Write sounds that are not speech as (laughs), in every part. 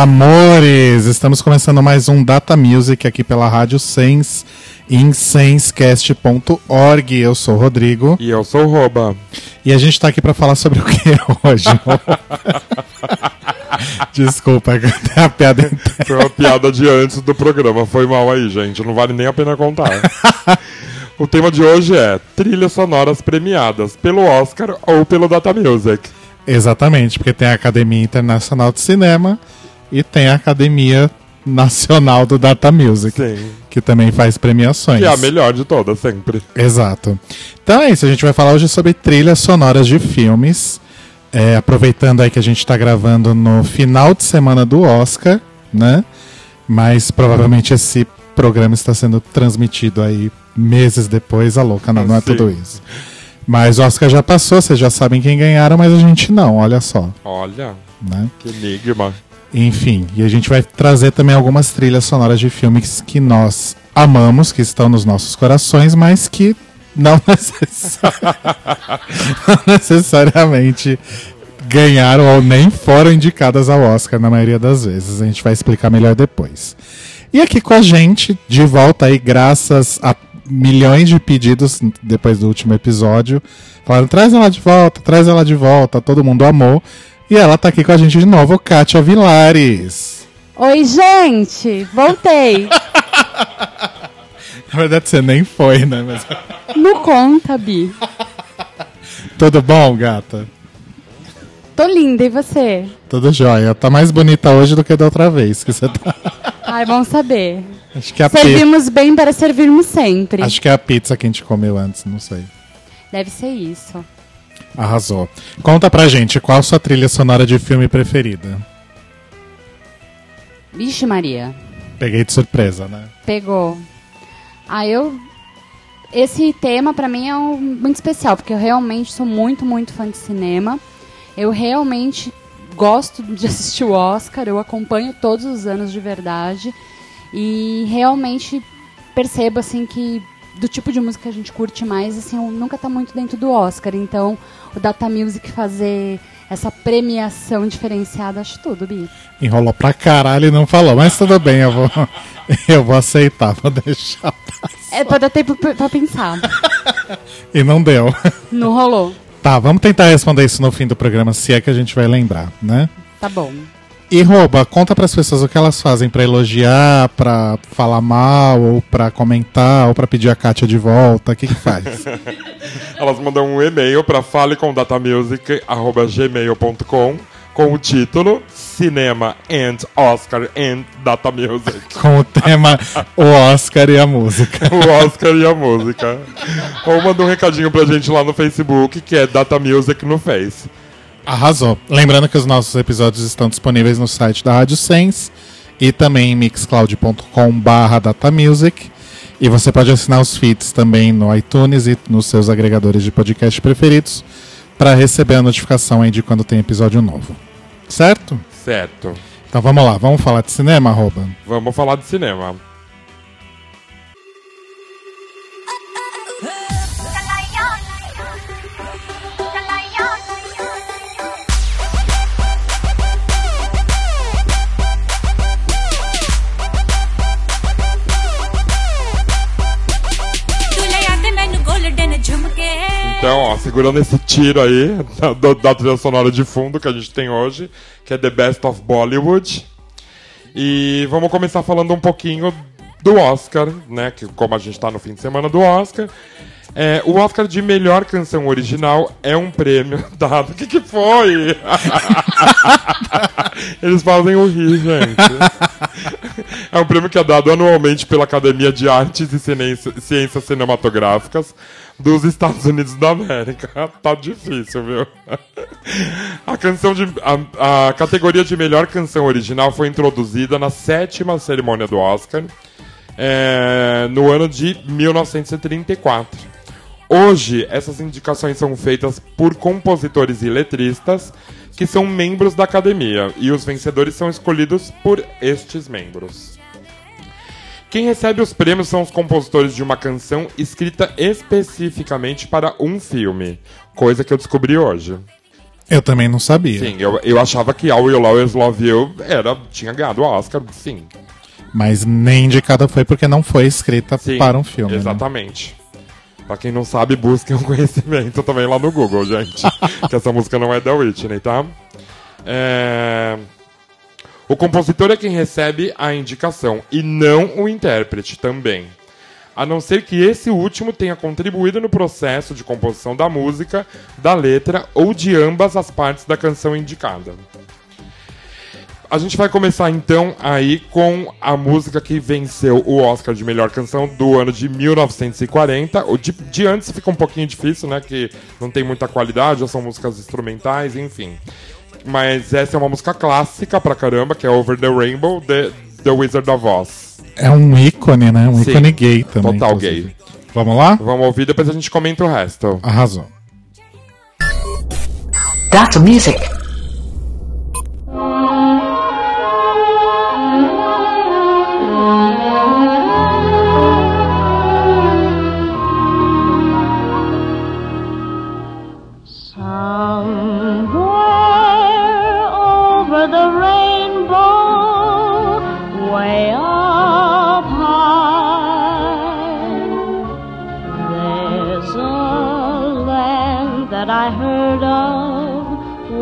amores! Estamos começando mais um Data Music aqui pela Rádio Sense em sensecast.org. Eu sou o Rodrigo. E eu sou o Roba. E a gente está aqui para falar sobre o (laughs) (laughs) que hoje? Desculpa, a piada. (laughs) Foi uma piada de antes do programa. Foi mal aí, gente. Não vale nem a pena contar. o tema de hoje é trilhas sonoras premiadas pelo Oscar ou pelo Data Music. Exatamente, porque tem a Academia Internacional de Cinema e tem a Academia Nacional do Data Music, Sim. que também faz premiações. E é a melhor de todas, sempre. Exato. Então é isso, a gente vai falar hoje sobre trilhas sonoras de filmes. É, aproveitando aí que a gente está gravando no final de semana do Oscar, né? Mas provavelmente esse programa está sendo transmitido aí meses depois. A louca, não, não é tudo isso. Mas o Oscar já passou, vocês já sabem quem ganharam, mas a gente não, olha só. Olha. Né? Que enigma. Enfim, e a gente vai trazer também algumas trilhas sonoras de filmes que nós amamos, que estão nos nossos corações, mas que não, (laughs) não (laughs) necessariamente ganharam ou nem foram indicadas ao Oscar na maioria das vezes. A gente vai explicar melhor depois. E aqui com a gente, de volta aí, graças a milhões de pedidos depois do último episódio. Falaram, traz ela de volta, traz ela de volta. Todo mundo amou. E ela tá aqui com a gente de novo, Kátia Vilares. Oi, gente! Voltei! (laughs) Na verdade, você nem foi, né? Mas... (laughs) Não conta, Bi. Tudo bom, gata? Tô linda, e você? Tudo jóia. Tá mais bonita hoje do que da outra vez que você tá. Ai, bom saber. Acho que a Servimos bem para servirmos sempre. Acho que é a pizza que a gente comeu antes, não sei. Deve ser isso. Arrasou. Conta pra gente, qual a sua trilha sonora de filme preferida? Vixe Maria. Peguei de surpresa, né? Pegou. Ah, eu... Esse tema para mim é um, muito especial, porque eu realmente sou muito, muito fã de cinema. Eu realmente gosto de assistir o Oscar, eu acompanho todos os anos de verdade e realmente percebo assim que do tipo de música que a gente curte mais, assim, nunca tá muito dentro do Oscar. Então, o Data Music fazer essa premiação diferenciada, acho tudo, Bi. Enrolou pra caralho e não falou, mas tudo bem, eu vou, (laughs) eu vou aceitar, vou deixar passar. É pra dar tempo pra pensar. (laughs) e não deu. Não rolou. Tá, vamos tentar responder isso no fim do programa, se é que a gente vai lembrar, né? Tá bom. E rouba, conta para as pessoas o que elas fazem para elogiar, para falar mal, ou para comentar, ou para pedir a Kátia de volta, o que que faz? (laughs) elas mandam um e-mail para falecomdatamusic@gmail.com com o título Cinema and Oscar and Data Music. (laughs) Com o tema O Oscar e a Música. o Oscar e a Música. Ou manda um recadinho pra gente lá no Facebook, que é Data Music no Face. Arrasou. Lembrando que os nossos episódios estão disponíveis no site da Rádio Sense e também em mixcloud.com/barra datamusic. E você pode assinar os feeds também no iTunes e nos seus agregadores de podcast preferidos para receber a notificação aí de quando tem episódio novo. Certo? Certo. Então vamos lá, vamos falar de cinema, arroba? Vamos falar de cinema. Então, ó, segurando esse tiro aí da, da trilha sonora de fundo que a gente tem hoje, que é The Best of Bollywood. E vamos começar falando um pouquinho do Oscar, né? Que como a gente está no fim de semana do Oscar. É, o Oscar de melhor canção original é um prêmio dado. (laughs) O que, que foi? (laughs) Eles fazem o rir, gente. É um prêmio que é dado anualmente pela Academia de Artes e Ciências Cinematográficas dos Estados Unidos da América. (laughs) tá difícil, viu? A canção de. A, a, categoria de melhor canção original foi introduzida na sétima cerimônia do Oscar é, no ano de 1934. Hoje, essas indicações são feitas por compositores e letristas que são membros da academia, e os vencedores são escolhidos por estes membros. Quem recebe os prêmios são os compositores de uma canção escrita especificamente para um filme, coisa que eu descobri hoje. Eu também não sabia. Sim, eu, eu achava que All Will Always Love You era, tinha ganhado o Oscar, sim. Mas nem indicada foi porque não foi escrita sim para um filme. né? Exatamente. Pra quem não sabe, busquem um (laughs) conhecimento também lá no Google, gente. (laughs) que essa música não é da Whitney, tá? É... O compositor é quem recebe a indicação e não o intérprete também. A não ser que esse último tenha contribuído no processo de composição da música, da letra ou de ambas as partes da canção indicada. A gente vai começar então aí com a música que venceu o Oscar de melhor canção do ano de 1940. O de, de antes fica um pouquinho difícil, né? Que não tem muita qualidade, já são músicas instrumentais, enfim. Mas essa é uma música clássica pra caramba, que é Over the Rainbow, The, the Wizard of Oz. É um ícone, né? Um Sim, ícone gay também. total inclusive. gay. Vamos lá? Vamos ouvir, depois a gente comenta o resto. Arrasou. That's music.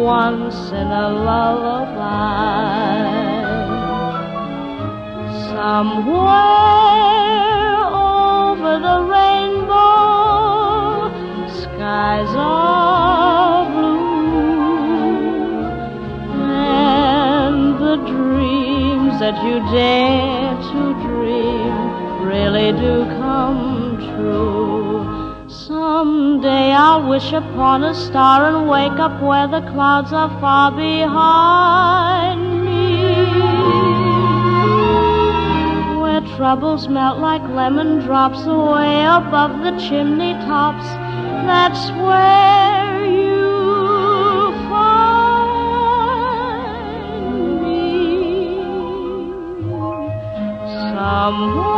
Once in a lullaby. Somewhere over the rainbow, skies are blue, and the dreams that you dare to dream really do come true. Someday I'll wish upon a star and wake up where the clouds are far behind me where troubles melt like lemon drops away above the chimney tops. That's where you find me. Somewhere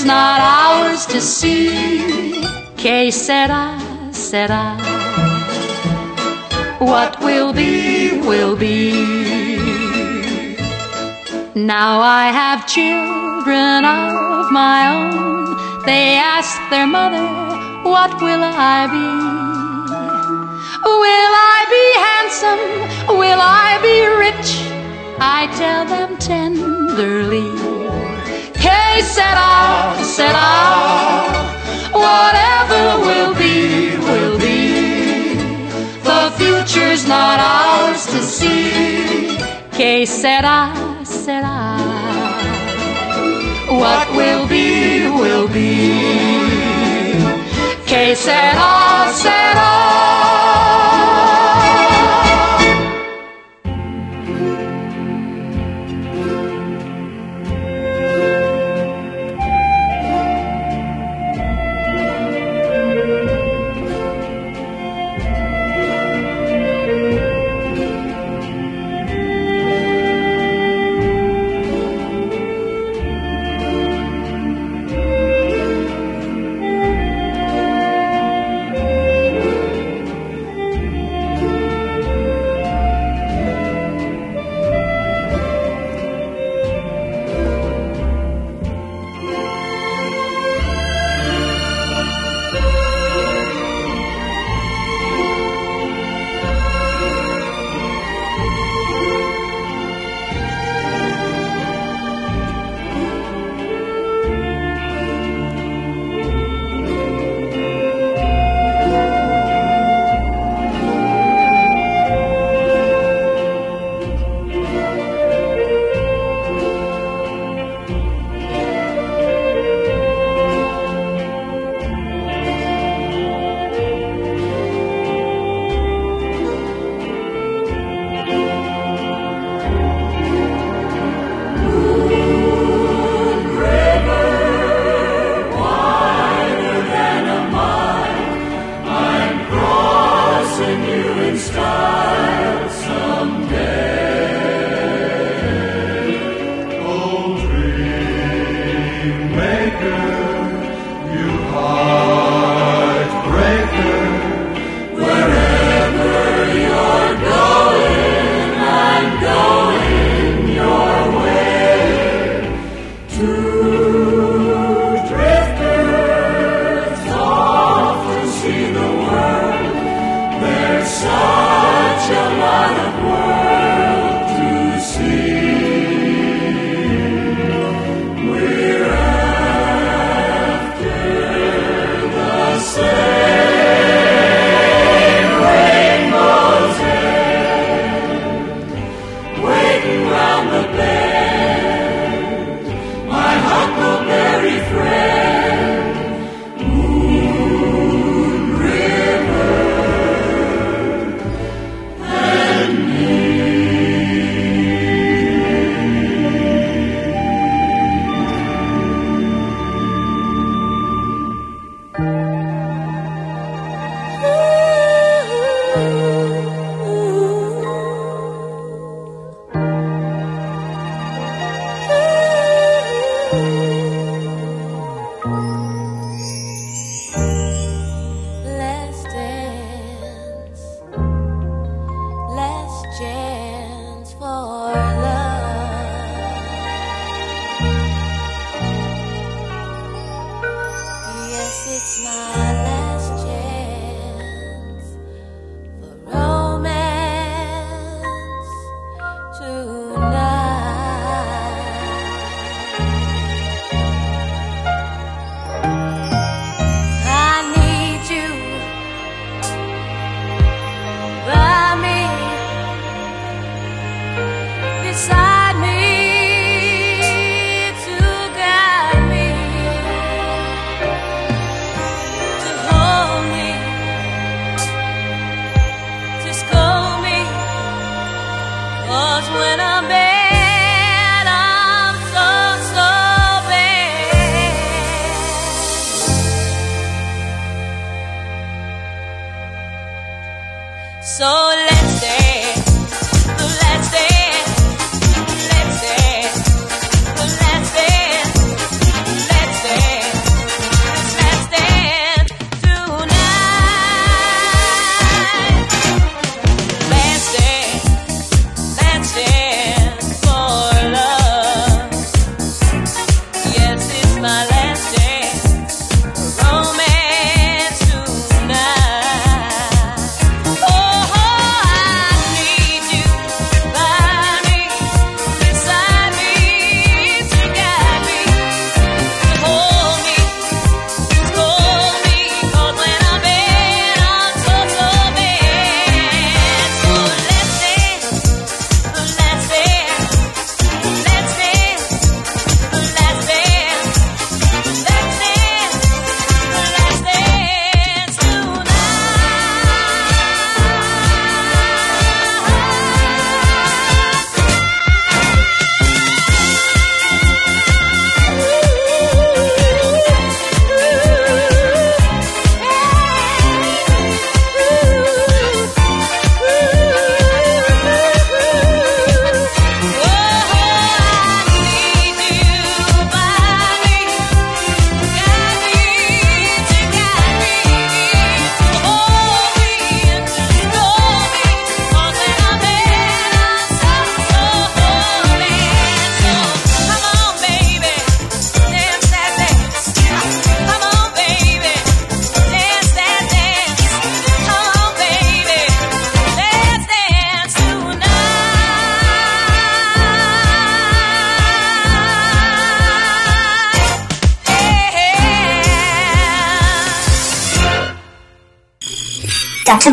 Future's not ours to see. Que sera, sera. What will be, will be. Now I have children of my own. They ask their mother, What will I be? Will I be handsome? Will I be rich? I tell them tenderly. Que sera, sera. Whatever will be, will be. The future's not ours to see. Que sera, sera. What will be, will be. Que sera, sera.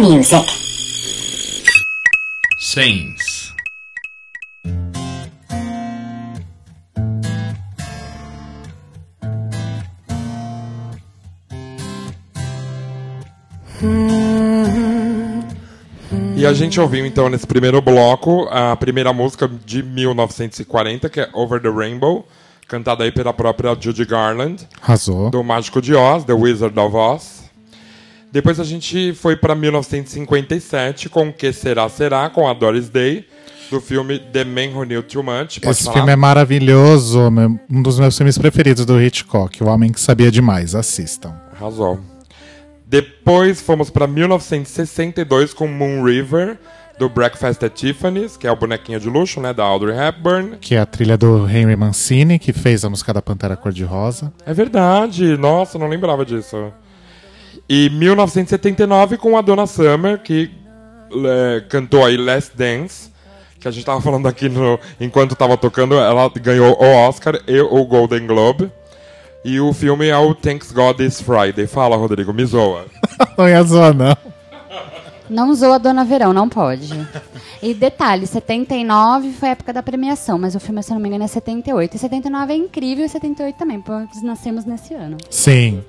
Music. Saints. E a gente ouviu então nesse primeiro bloco a primeira música de 1940, que é Over the Rainbow, cantada aí pela própria Judy Garland, Arrasou. do Mágico de Oz, The Wizard of Oz. Depois a gente foi para 1957 com Que Será Será, com a Doris Day, do filme The Man Who Knew Too Much. Pode Esse falar? filme é maravilhoso, um dos meus filmes preferidos do Hitchcock, O Homem que Sabia Demais. Assistam. Arrasou. Depois fomos para 1962 com Moon River, do Breakfast at Tiffany's, que é o bonequinho de luxo, né, da Audrey Hepburn. Que é a trilha do Henry Mancini, que fez a música da Pantera Cor-de-Rosa. É verdade, nossa, não lembrava disso. E 1979 com a Donna Summer, que é, cantou aí Last Dance, que a gente tava falando aqui no, enquanto tava tocando, ela ganhou o Oscar e o Golden Globe. E o filme é o Thanks God It's Friday. Fala, Rodrigo, me zoa. (laughs) Não ia zoar, não. Não usou a Dona Verão, não pode. E detalhe, 79 foi a época da premiação, mas o filme, se eu não me engano, é 78. E 79 é incrível e 78 também, porque nós nascemos nesse ano. Sim.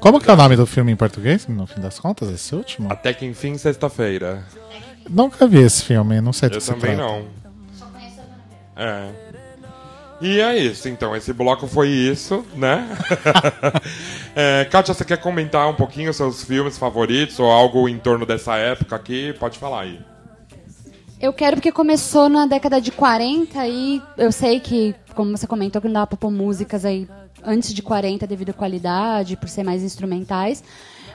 Como que é o nome do filme em português, no fim das contas, esse último? Até que enfim, sexta-feira. Nunca vi esse filme, não sei do Eu que se também trata. não. É. E é isso, então. Esse bloco foi isso, né? (laughs) é, Kátia, você quer comentar um pouquinho os seus filmes favoritos ou algo em torno dessa época aqui? Pode falar aí. Eu quero porque começou na década de 40 e eu sei que, como você comentou, que não dava pra pôr músicas aí antes de 40 devido à qualidade, por ser mais instrumentais.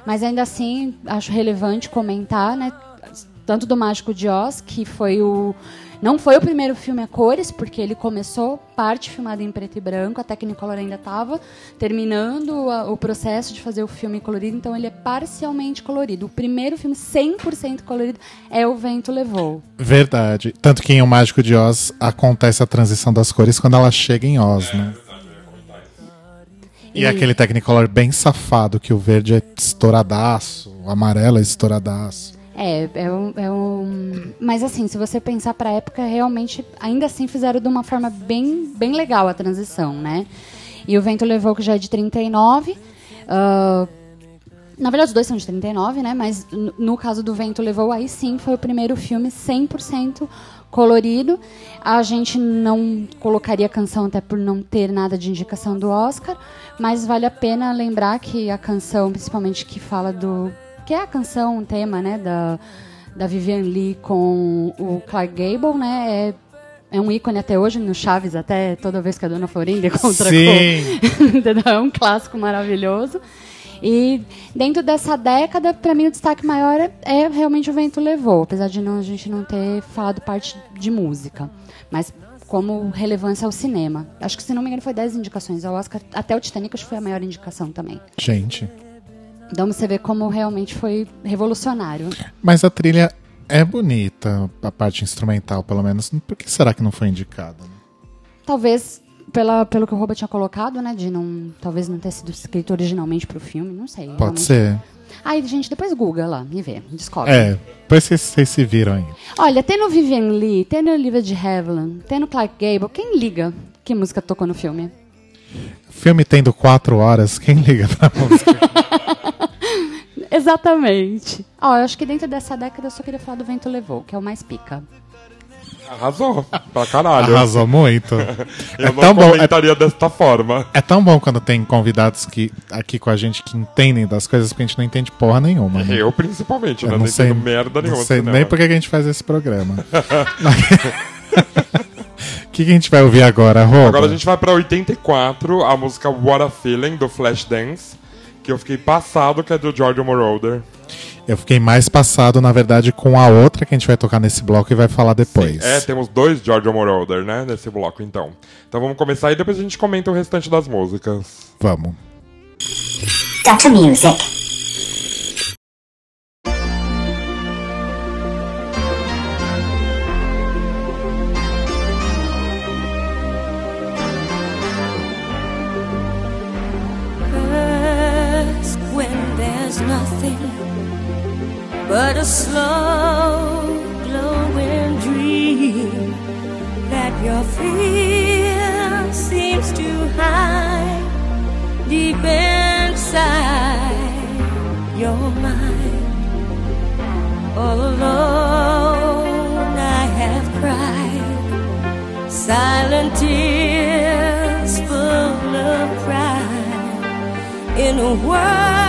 Mas ainda assim, acho relevante comentar, né? Tanto do Mágico de Oz, que foi o. Não foi o primeiro filme a cores, porque ele começou parte filmada em preto e branco, a Technicolor ainda estava terminando a- o processo de fazer o filme colorido, então ele é parcialmente colorido. O primeiro filme 100% colorido é O Vento Levou. Verdade. Tanto que em O Mágico de Oz acontece a transição das cores quando ela chega em Oz, né? E E- aquele Technicolor bem safado, que o verde é estouradaço, o amarelo é estouradaço. É, é um, é um- Mas assim, se você pensar pra época, realmente, ainda assim fizeram de uma forma bem, bem legal a transição, né? E o Vento Levou, que já é de 39. ah, na verdade, os dois são de 39, né? Mas no caso do Vento Levou, aí sim foi o primeiro filme 100% colorido. A gente não colocaria a canção até por não ter nada de indicação do Oscar, mas vale a pena lembrar que a canção, principalmente que fala do que é a canção, o tema, né, da, da Vivian Lee com o Clark Gable, né? É, é um ícone até hoje no Chaves, até toda vez que a Dona Florinda encontra Sim. (laughs) É um clássico maravilhoso. E dentro dessa década, para mim o destaque maior é, é realmente o Vento Levou, apesar de não, a gente não ter falado parte de música. Mas como relevância ao cinema. Acho que, se não me engano, foi 10 indicações ao Oscar. Até o Titanic acho que foi a maior indicação também. Gente. Então você vê como realmente foi revolucionário. Mas a trilha é bonita, a parte instrumental, pelo menos. Por que será que não foi indicada? né? Talvez pela, pelo que o Robert tinha colocado, né? De não. Talvez não ter sido escrito originalmente pro filme, não sei. Pode realmente. ser. Aí, gente, depois Google lá e vê, descobre. É, depois vocês, vocês se viram aí. Olha, tem no Vivian Lee, tem no Olivia de Havilland, tem no Clark Gable. Quem liga que música tocou no filme? Filme tendo quatro horas, quem liga pra (laughs) música? Exatamente. Ó, eu acho que dentro dessa década eu só queria falar do Vento Levou, que é o mais pica. Arrasou. Pra caralho. Arrasou muito. (laughs) Eu é, não tão bom, é, comentaria desta forma. é tão bom quando tem convidados que, aqui com a gente que entendem das coisas que a gente não entende porra nenhuma. né? Eu, principalmente, Eu né? Não, entendo merda nenhuma. Não sei nem por que a gente faz esse programa. (laughs) O que, que a gente vai ouvir agora, Rô? Agora a gente vai pra 84, a música What a Feeling, do Flashdance. Que eu fiquei passado, que é do George Moroder. Eu fiquei mais passado, na verdade, com a outra que a gente vai tocar nesse bloco e vai falar depois. É, temos dois George Moroder, né? Nesse bloco, então. Então vamos começar e depois a gente comenta o restante das músicas. Vamos. Dr. Music. Your mind. All alone, I have cried silent tears full of pride in a world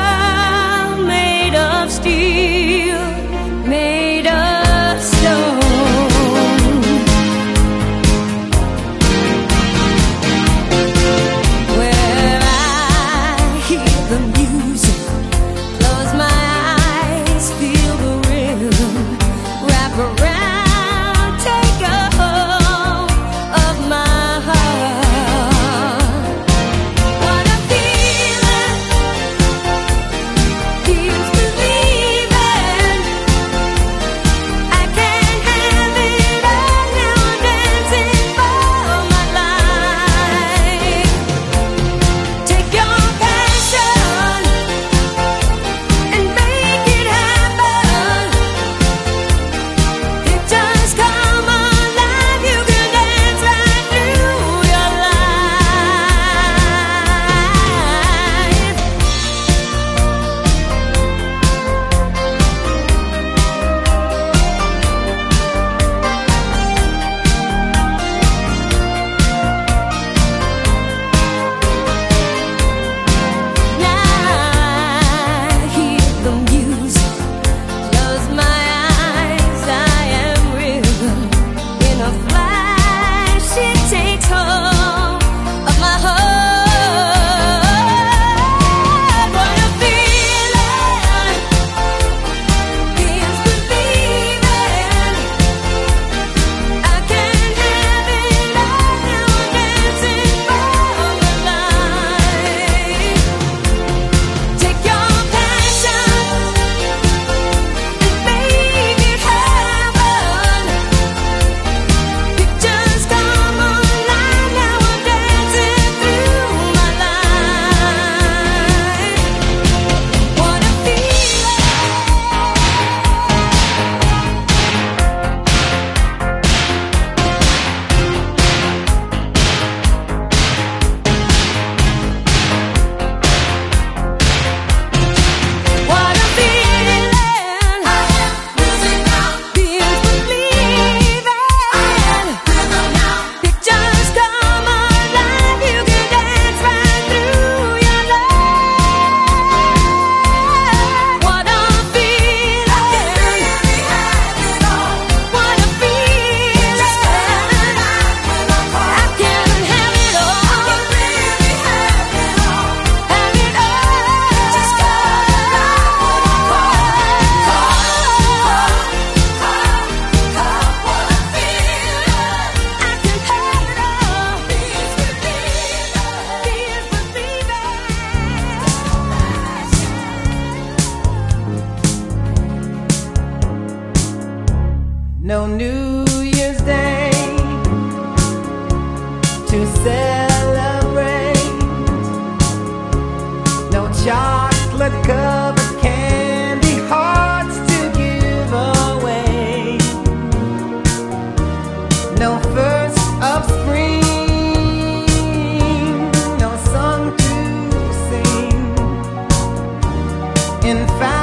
in fact.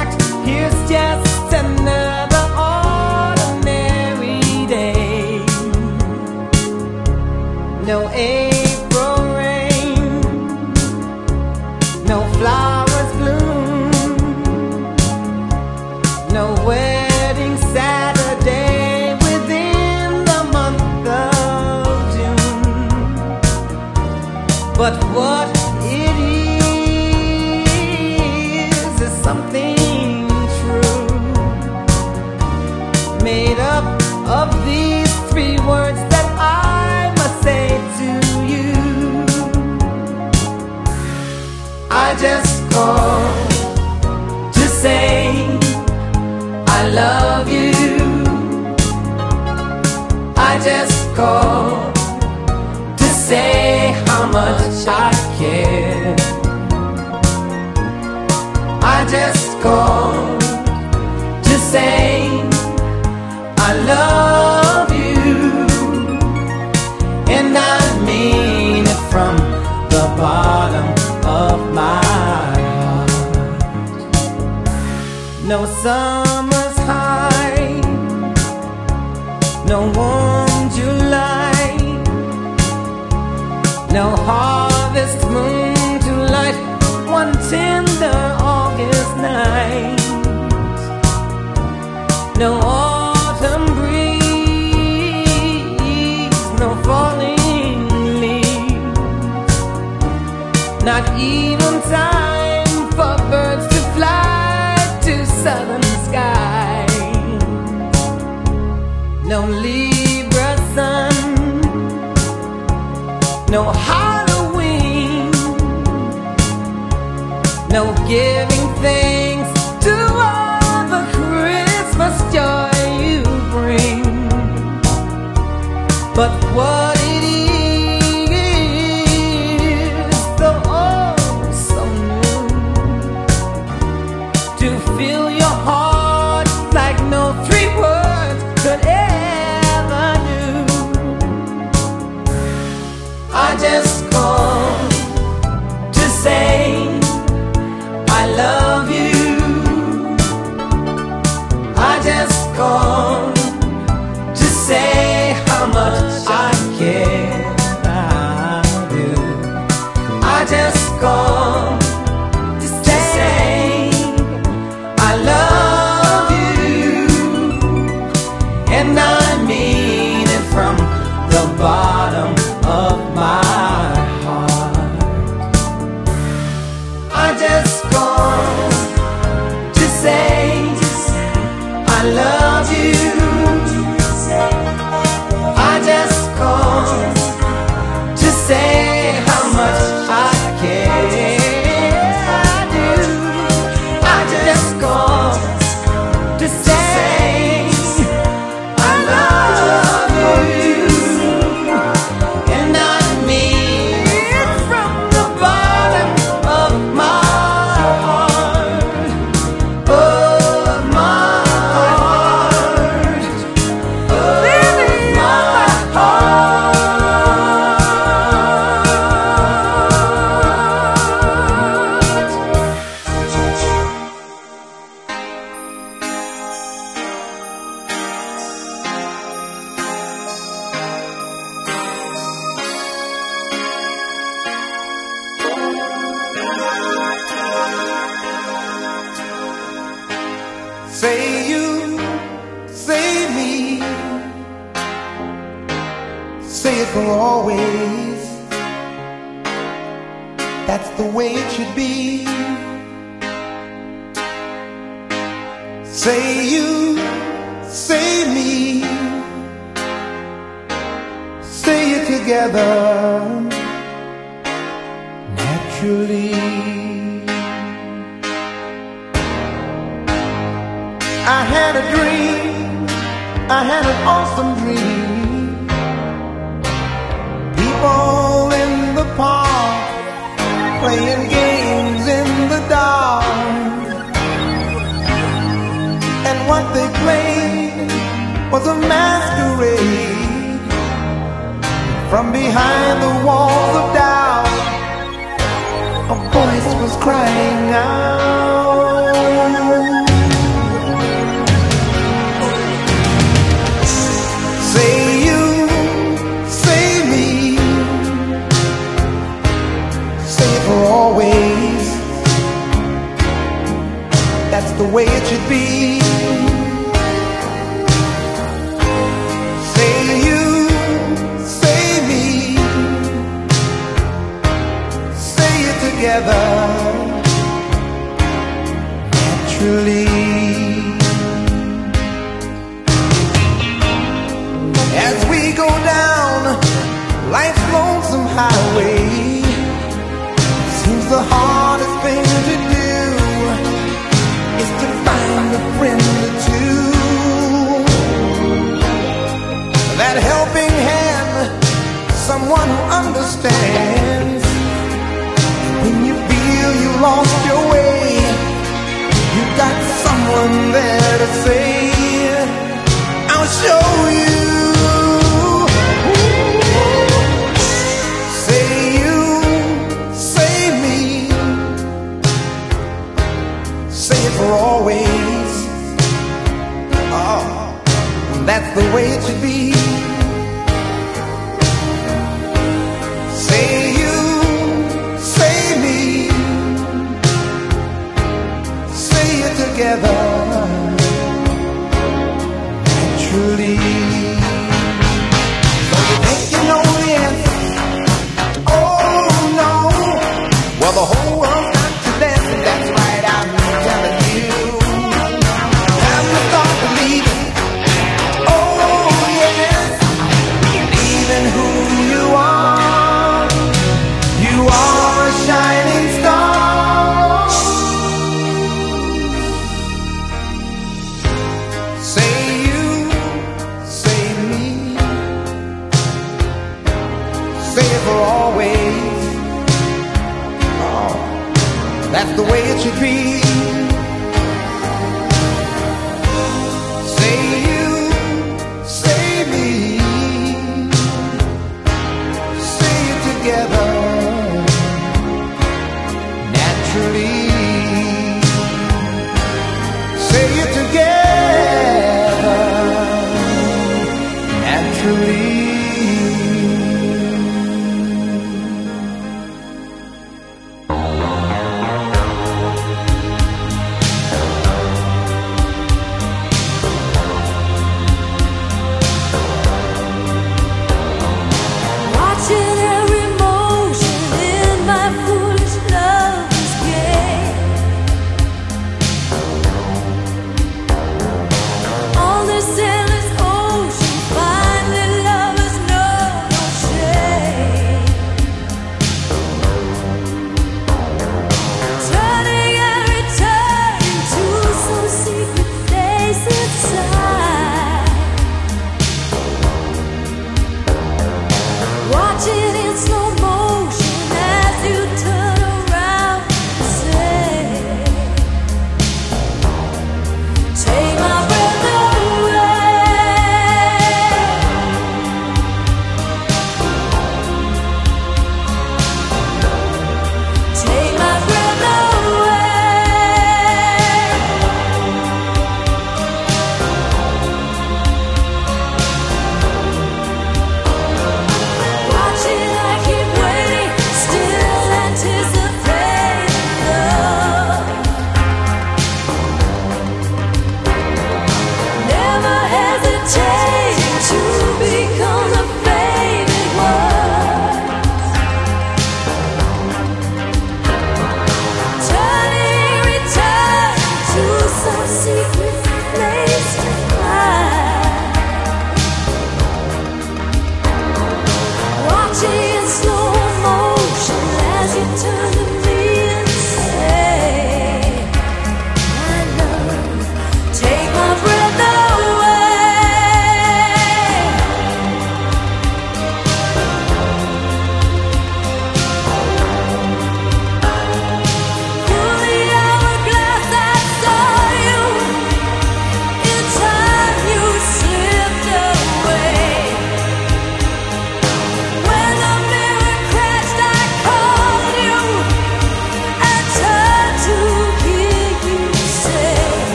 difficult to say I love you, and I mean it from the bottom of my heart. No, son. even time for birds to fly to southern. No Libra sun, no Halloween, no giving.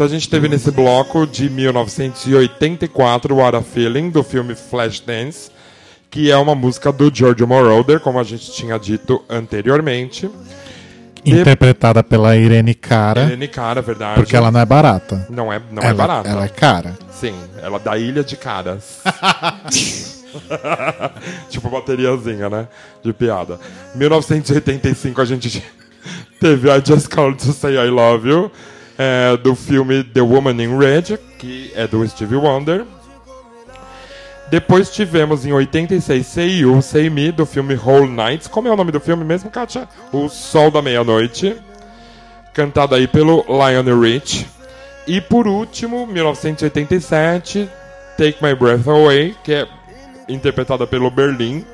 Então a gente teve nesse bloco de 1984 What a Feeling, do filme Flashdance, que é uma música do Giorgio Moroder, como a gente tinha dito anteriormente. Interpretada pela Irene Cara, Helene Cara, verdade. porque ela não é barata. não é, não ela, é barata. Ela é cara. Sim, ela é da Ilha de Caras. (laughs) tipo bateriazinha, né? De piada. 1985 a gente (laughs) teve I Just Called to Say I Love You, é, do filme The Woman in Red, que é do Stevie Wonder. Depois tivemos em 86 Say Me, do filme Whole Nights. Como é o nome do filme mesmo, Kátia? O Sol da Meia-Noite. Cantado aí pelo Lionel Rich. E por último, 1987, Take My Breath Away, que é interpretada pelo Berlim.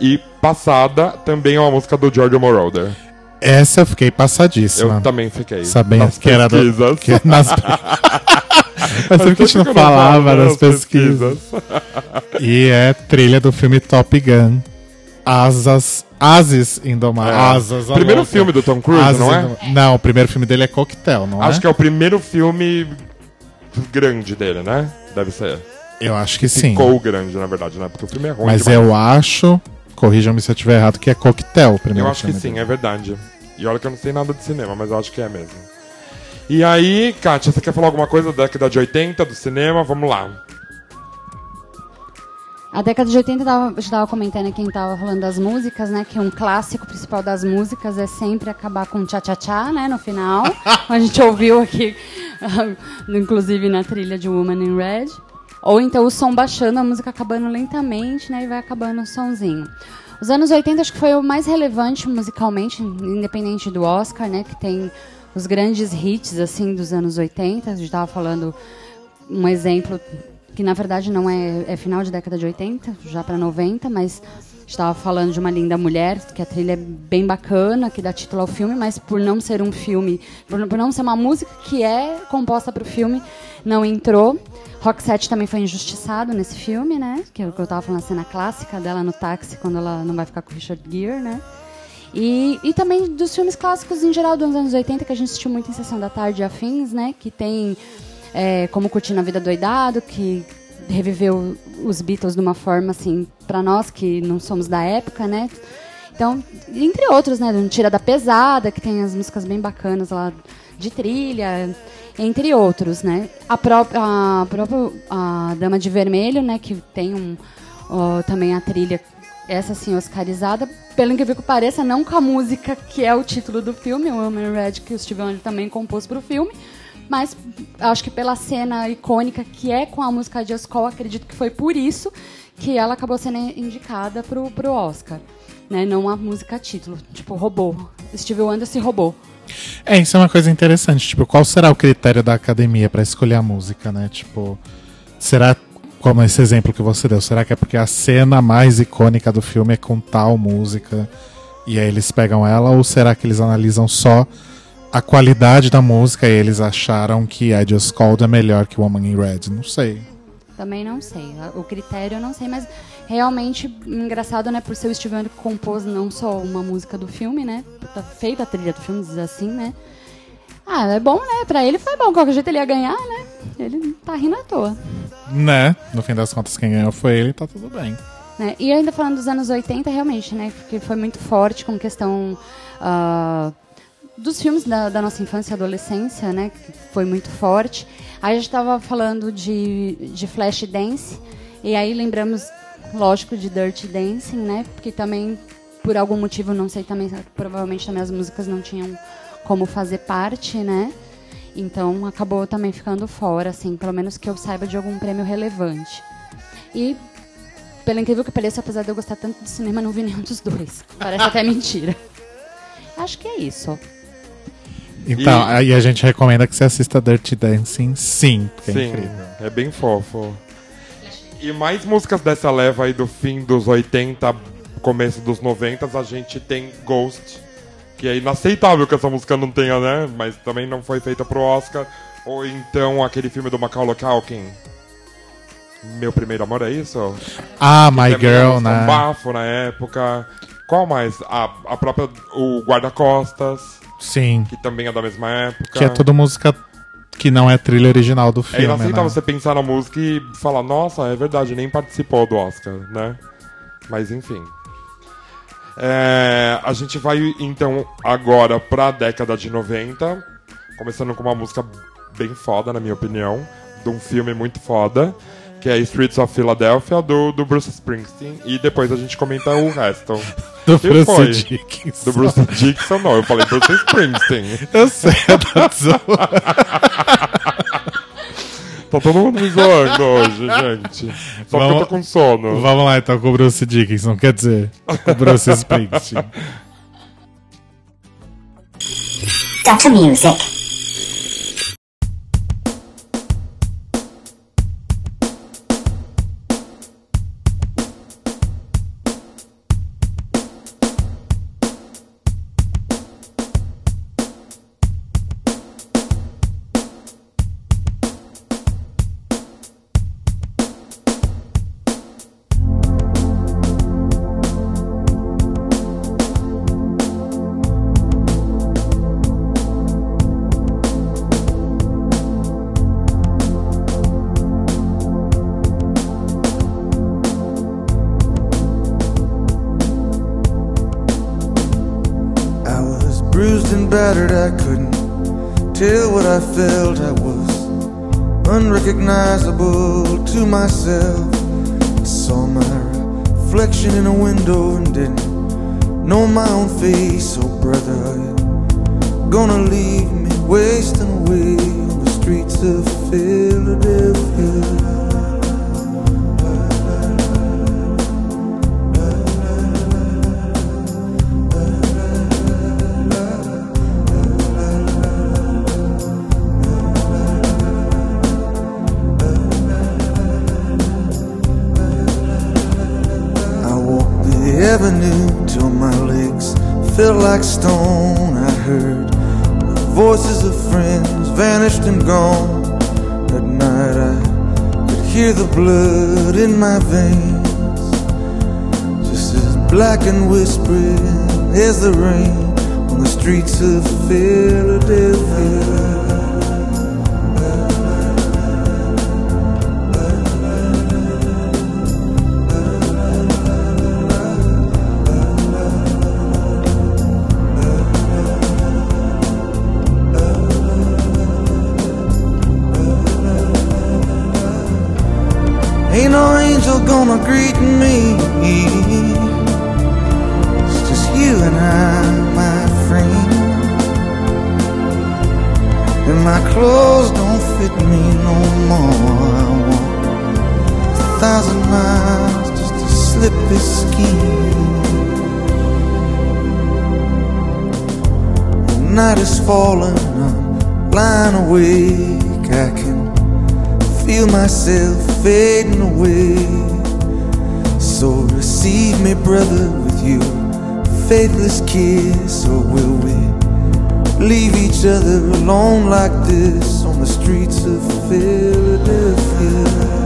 E passada também é uma música do Giorgio Moroder. Essa eu fiquei passadíssima. Eu também fiquei. Sabendo nas que era do. pesquisas. Que, nas... (laughs) Mas sempre que a gente não falava nas pesquisas. E é trilha do filme Top Gun. Asas. Ases Indomáveis. É. Asas. Primeiro louca. filme do Tom Cruise, Asas não é? Não, o primeiro filme dele é Coquetel, não Acho é? que é o primeiro filme grande dele, né? Deve ser. Eu acho que sim. Ficou grande, na verdade, né? Porque o filme é ruim Mas demais. eu acho, corrijam-me se eu estiver errado, que é Coquetel o primeiro Eu acho que filme sim, dele. é verdade. E olha que eu não sei nada de cinema, mas eu acho que é mesmo. E aí, Kátia, você quer falar alguma coisa da década de 80, do cinema? Vamos lá. A década de 80, tava, a gente tava comentando aqui, quem tava falando das músicas, né? Que um clássico principal das músicas é sempre acabar com tchá-tchá-tchá, né? No final. (laughs) a gente ouviu aqui, (laughs) inclusive na trilha de Woman in Red. Ou então o som baixando, a música acabando lentamente, né? E vai acabando o sonzinho. Os anos 80 acho que foi o mais relevante musicalmente, independente do Oscar, né? Que tem os grandes hits, assim, dos anos 80. A gente tava falando um exemplo que na verdade não é, é final de década de 80, já para 90, mas estava falando de uma linda mulher, que a trilha é bem bacana, que dá título ao filme, mas por não ser um filme, por, por não ser uma música que é composta para o filme, não entrou. Roxette também foi injustiçado nesse filme, né? Que é eu tava falando, a cena clássica dela no táxi, quando ela não vai ficar com o Richard Gere, né? E, e também dos filmes clássicos em geral dos anos 80, que a gente assistiu muito em Sessão da Tarde e afins, né? Que tem é, como curtir na vida doidado, que reviveu os Beatles de uma forma assim para nós que não somos da época, né? Então, entre outros, né? Um Tira da Pesada, que tem as músicas bem bacanas lá de trilha, entre outros, né? A própria, a própria a Dama de Vermelho, né? Que tem um, ó, também a trilha, essa sim, oscarizada. Pelo incrível que pareça, não com a música que é o título do filme, o in Red, que o Steve Wonder também compôs para o filme, mas acho que pela cena icônica que é com a música Just Call, acredito que foi por isso que ela acabou sendo indicada pro, pro Oscar. Né? Não a música título. Tipo, roubou. Steve Wonder se roubou. É, isso é uma coisa interessante. Tipo, qual será o critério da academia pra escolher a música, né? Tipo, será, como esse exemplo que você deu, será que é porque a cena mais icônica do filme é com tal música e aí eles pegam ela? Ou será que eles analisam só a qualidade da música eles acharam que I Just Called é melhor que Woman in Red? Não sei. Também não sei. O critério eu não sei, mas realmente engraçado, né? Por ser o Steve Wonder que compôs não só uma música do filme, né? Tá feita a trilha do filme, diz assim, né? Ah, é bom, né? Pra ele foi bom. Qualquer jeito ele ia ganhar, né? Ele tá rindo à toa. Né? No fim das contas, quem ganhou foi ele, tá tudo bem. né? E ainda falando dos anos 80, realmente, né? Porque foi muito forte com questão ah, dos filmes da, da nossa infância e adolescência, né? Que foi muito forte. Aí a gente estava falando de, de Flash Dance, e aí lembramos, lógico, de Dirty Dancing, né? Porque também, por algum motivo, não sei também, provavelmente também as músicas não tinham como fazer parte, né? Então acabou também ficando fora, assim, pelo menos que eu saiba de algum prêmio relevante. E pelo incrível que pareça, apesar de eu gostar tanto de cinema, não vi nenhum dos dois. Parece até mentira. (laughs) Acho que é isso. Então, E- aí a gente recomenda que você assista Dirty Dancing, sim, porque é Sim, incrível. é bem fofo. E mais músicas dessa leva aí do fim dos 80, começo dos 90, a gente tem Ghost, Que é inaceitável que essa música não tenha, né? Mas também não foi feita pro Oscar. Ou então aquele filme do Macaulay Culkin. Meu primeiro amor é isso? Ah, My Também Girl, era um né? bafo na época. Qual mais? A, a própria. O Guarda-Costas, Sim. que também é da mesma época. Que é tudo música que não é trilha original do É filme. inaceitável né? você pensar na música e falar, nossa, é verdade, nem participou do Oscar, né? Mas enfim. É, a gente vai então agora pra década de 90, começando com uma música bem foda, na minha opinião, de um filme muito foda, que é Streets of Philadelphia, do, do Bruce Springsteen, e depois a gente comenta o resto. (laughs) Do Que Bruce foi? Dickinson. Do Bruce Dixon, não, eu falei Bruce Springsteen. (laughs) Eu sei, eu tô zoando. (laughs) Tá todo mundo me zoando hoje, gente. Só porque eu tô com sono. Vamos lá então com o Bruce Dickinson, quer dizer, com o Bruce Springsteen. Dr. Music. Black and whispering as the rain on the streets of Philadelphia. Me no more. I walk a thousand miles just to slip this skin. The night is falling, I'm lying awake. I can feel myself fading away. So receive me, brother, with your faithless kiss, or will we leave each other alone like this streets of Philadelphia?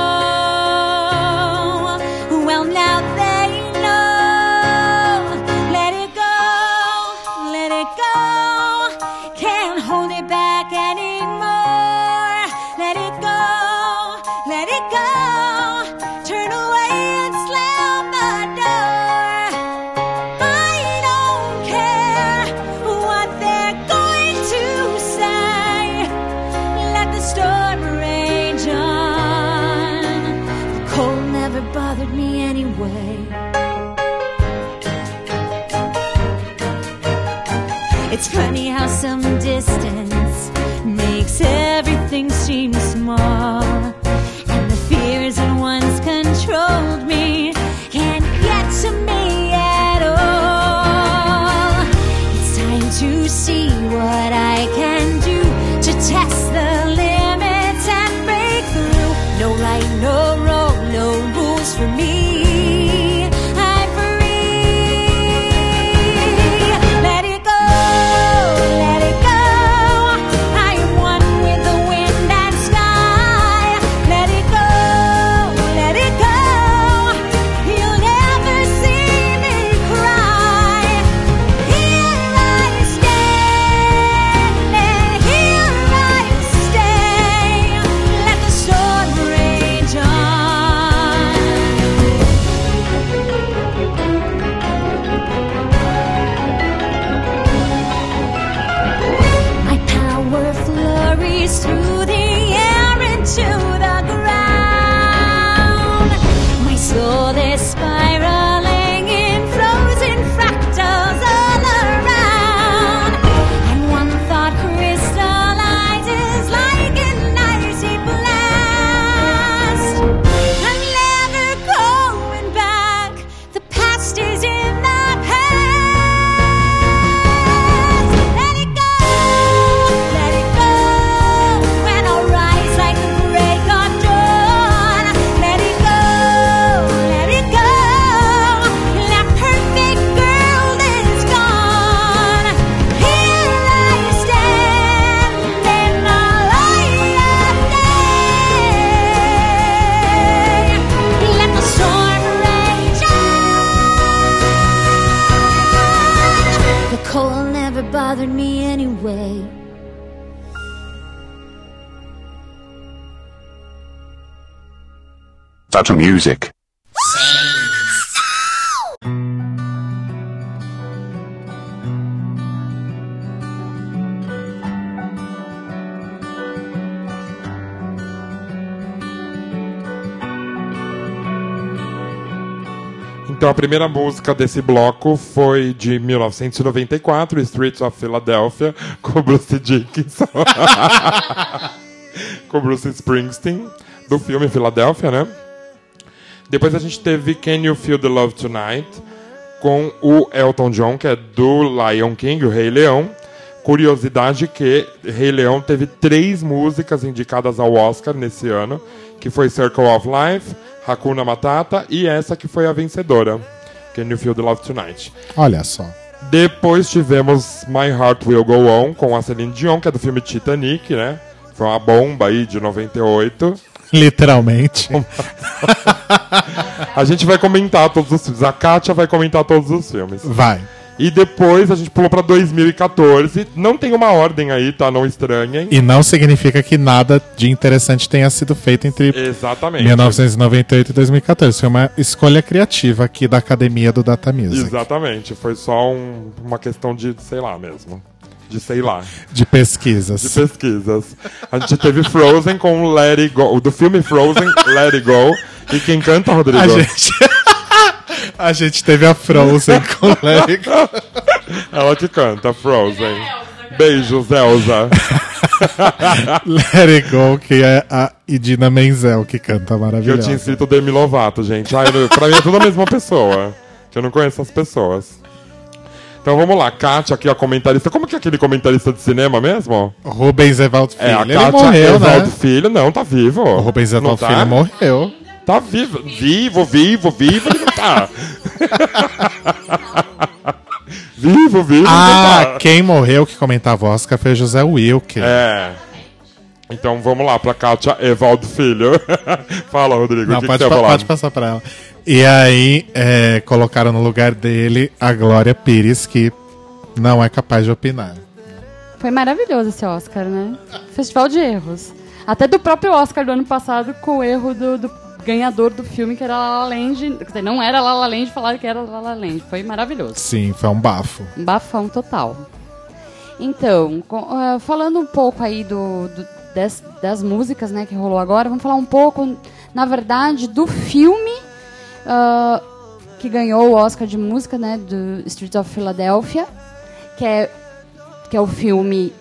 Data Music. Então a primeira música desse bloco foi de 1994, Streets of Philadelphia, (laughs) com Bruce Dickinson. (laughs) com Bruce Springsteen, do filme Philadelphia, né? Depois a gente teve Can You Feel the Love Tonight, com o Elton John, que é do Lion King, o Rei Leão. Curiosidade que Rei Leão teve três músicas indicadas ao Oscar nesse ano, que foi Circle of Life, Hakuna Matata e essa que foi a vencedora, Can You Feel the Love Tonight. Olha só. Depois tivemos My Heart Will Go On com a Celine Dion, que é do filme Titanic, né? Foi uma bomba aí de 98. (laughs) Literalmente. (laughs) A gente vai comentar todos os filmes. A Kátia vai comentar todos os filmes. Vai. E depois a gente pulou pra 2014. Não tem uma ordem aí, tá? Não estranhem. E não significa que nada de interessante tenha sido feito entre Exatamente. 1998 e 2014. Foi uma escolha criativa aqui da Academia do Data Music. Exatamente. Foi só um- uma questão de, sei lá mesmo. De sei lá. De pesquisas. De pesquisas. A gente teve Frozen com Let It Go. Do filme Frozen, Let It Go. E quem canta, Rodrigo? A gente... (laughs) A gente teve a Frozen com Let It Go. (laughs) Ela que canta, Frozen. Beijos, Elza. Let It Go, que é a Idina Menzel que canta Que eu maravilhosa. tinha inscrito Demi Lovato, gente. Ai, pra mim é tudo a mesma pessoa. Que eu não conheço as pessoas. Então vamos lá, Kátia aqui, a comentarista. Como que é aquele comentarista de cinema mesmo? Rubens Evaldo Filho. É, a Ele Kátia morreu, Evaldo né? Filho. Não, tá vivo. O Rubens Evaldo tá? Filho morreu. Tá vivo. Vivo, vivo, vivo, ele não tá. (laughs) vivo, vivo, Ah, não tá. quem morreu que comentava Oscar foi José Wilker. É. Então vamos lá pra Kátia Evaldo Filho. (laughs) Fala, Rodrigo. Não, o que, que pode, você ia pa- falar? pode passar pra ela. E aí, é, colocaram no lugar dele a Glória Pires, que não é capaz de opinar. Foi maravilhoso esse Oscar, né? Festival de erros. Até do próprio Oscar do ano passado, com o erro do, do ganhador do filme, que era La La Land. Quer dizer, não era La La Land, falaram que era La La Land. Foi maravilhoso. Sim, foi um bafo. Um Bafão total. Então, com- ah, falando um pouco aí do, do- das, das músicas né, que rolou agora, vamos falar um pouco, na verdade, do filme ah, que ganhou o Oscar de música, né, do Streets of Philadelphia, que é, que é o filme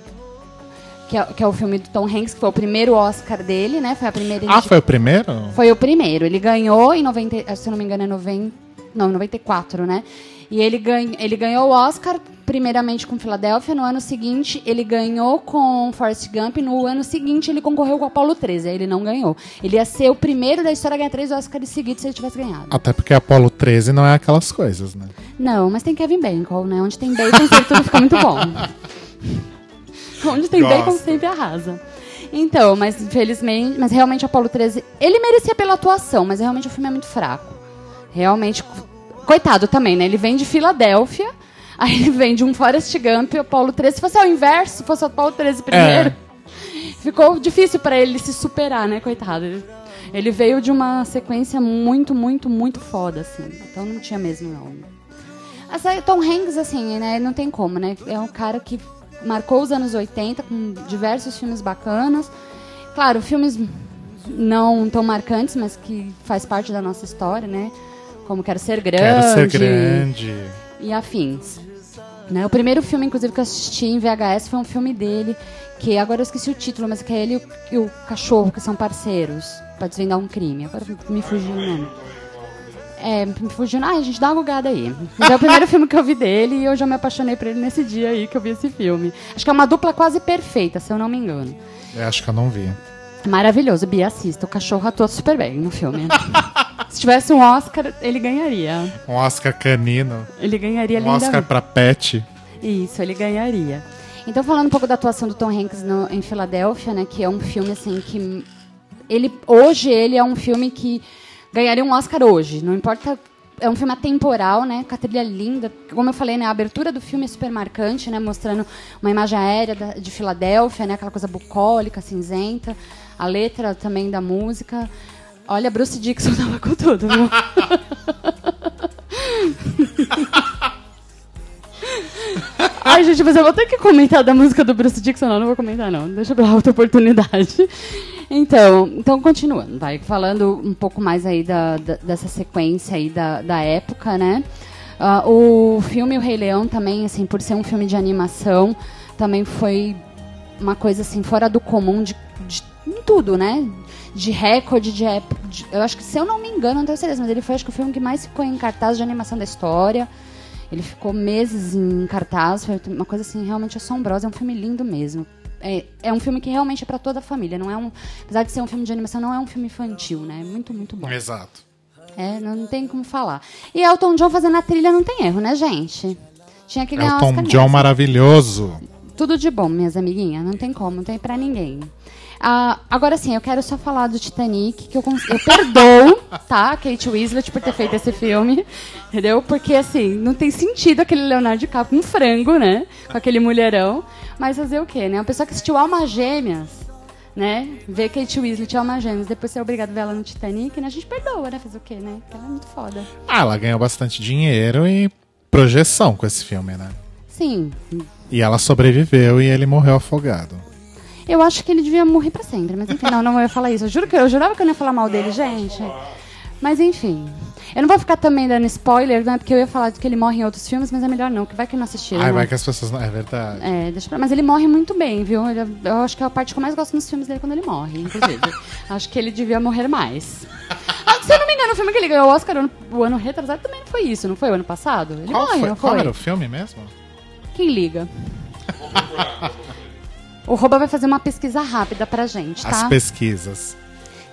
que é, que é o filme do Tom Hanks, que foi o primeiro Oscar dele, né? Foi a primeira Ah, foi o primeiro? foi o primeiro. Ele ganhou em 90, se eu não me engano é 90, não, 94, né? E ele, ganha, ele ganhou o Oscar primeiramente com Filadélfia, no ano seguinte ele ganhou com Forrest Gump, no ano seguinte ele concorreu com Apollo 13, aí ele não ganhou. Ele ia ser o primeiro da história a ganhar três Oscars seguidos se ele tivesse ganhado. Até porque Apolo 13 não é aquelas coisas, né? Não, mas tem Kevin Bacon, né? Onde tem bacon sempre tudo fica muito bom. (laughs) Onde tem Gosto. bacon sempre arrasa. Então, mas infelizmente, mas realmente Apolo 13, ele merecia pela atuação, mas realmente o filme é muito fraco. Realmente, coitado também, né? Ele vem de Filadélfia, (laughs) aí ele vem de um Forrest Gump, Apolo 13, se fosse ao inverso, se fosse Apolo 13 primeiro, (laughs) ficou difícil pra ele se superar, né, coitado. Ele, ele veio de uma sequência muito, muito, muito foda, assim. Então não tinha mesmo, não. Essa, Tom Hanks, assim, né, não tem como, né? É um cara que marcou os anos 80 com diversos filmes bacanas. Claro, filmes não tão marcantes, mas que faz parte da nossa história, né? Como Quero Ser Grande. Quero ser grande. E afins. Né? O primeiro filme, inclusive, que eu assisti em VHS foi um filme dele, que agora eu esqueci o título, mas que é ele e o, e o cachorro, que são parceiros, pra desvendar um crime. Agora me fugiu o nome. É, me fugiu. Ai, gente, dá uma bugada aí. Mas é o primeiro (laughs) filme que eu vi dele e eu já me apaixonei por ele nesse dia aí que eu vi esse filme. Acho que é uma dupla quase perfeita, se eu não me engano. Eu acho que eu não vi. Maravilhoso, Bia assista. O cachorro atua super bem no filme. (laughs) se tivesse um Oscar, ele ganharia. Um Oscar canino. Ele ganharia Um lindamente. Oscar pra pet. Isso, ele ganharia. Então, falando um pouco da atuação do Tom Hanks no- em Filadélfia, né, que é um filme assim que ele hoje ele é um filme que ganharia um Oscar hoje, não importa é um filme atemporal, né? Com a trilha linda. Como eu falei, né? A abertura do filme é super marcante, né? Mostrando uma imagem aérea da- de Filadélfia, né? Aquela coisa bucólica, cinzenta. A letra também da música. Olha, Bruce Dixon tava com tudo, viu? (laughs) Ai, gente, mas eu vou ter que comentar da música do Bruce Dixon. Não, não vou comentar, não. Deixa pra outra oportunidade. Então, então continuando, vai falando um pouco mais aí da, da- dessa sequência aí da, da época, né? Ah, o filme O Rei Leão também, assim, por ser um filme de animação, também foi uma coisa assim fora do comum de, de em tudo, né? De recorde de, ép- de- eu acho que se eu não me engano, não tenho certeza, mas ele foi acho que o filme que mais ficou em cartaz de animação da história. Ele ficou meses em cartaz, foi uma coisa assim realmente assombrosa, é um filme lindo mesmo. É, é um filme que realmente é para toda a família, não é um, apesar de ser um filme de animação, não é um filme infantil, né? É muito muito bom. Exato. É, não, não tem como falar. E Elton John fazendo a trilha não tem erro, né, gente? Tinha que ganhar Elton Oscar John mesmo. maravilhoso. Tudo de bom, minhas amiguinhas. Não tem como, não tem pra ninguém. Ah, agora sim, eu quero só falar do Titanic, que eu, eu perdoo, tá, Kate Winslet por ter feito esse filme, entendeu? Porque, assim, não tem sentido aquele Leonardo DiCaprio com um frango, né? Com aquele mulherão. Mas fazer o quê, né? Uma pessoa que assistiu Alma Gêmeas, né? Ver Kate Winslet e Alma Gêmeas, depois ser obrigado a ver ela no Titanic, né? A gente perdoa, né? Fazer o quê, né? Porque ela é muito foda. Ah, ela ganhou bastante dinheiro e projeção com esse filme, né? Sim, E ela sobreviveu e ele morreu afogado. Eu acho que ele devia morrer pra sempre, mas enfim, não, não ia falar isso. Eu juro que eu jurava que eu não ia falar mal dele, gente. Mas enfim. Eu não vou ficar também dando spoiler, né? Porque eu ia falar de que ele morre em outros filmes, mas é melhor não, que vai que eu não assisti. Ai, né? vai que as pessoas não. É verdade. É, deixa pra... Mas ele morre muito bem, viu? Ele- eu acho que é a parte que eu mais gosto nos filmes dele quando ele morre, inclusive. (laughs) acho que ele devia morrer mais. Ah, se eu não me engano, o filme que ele ganhou o Oscar o ano, o ano retrasado também não foi isso, não foi o ano passado? Ele Qual, morre, foi, não qual foi? era o filme mesmo? Quem liga? O Roba vai fazer uma pesquisa rápida pra gente, tá? As pesquisas.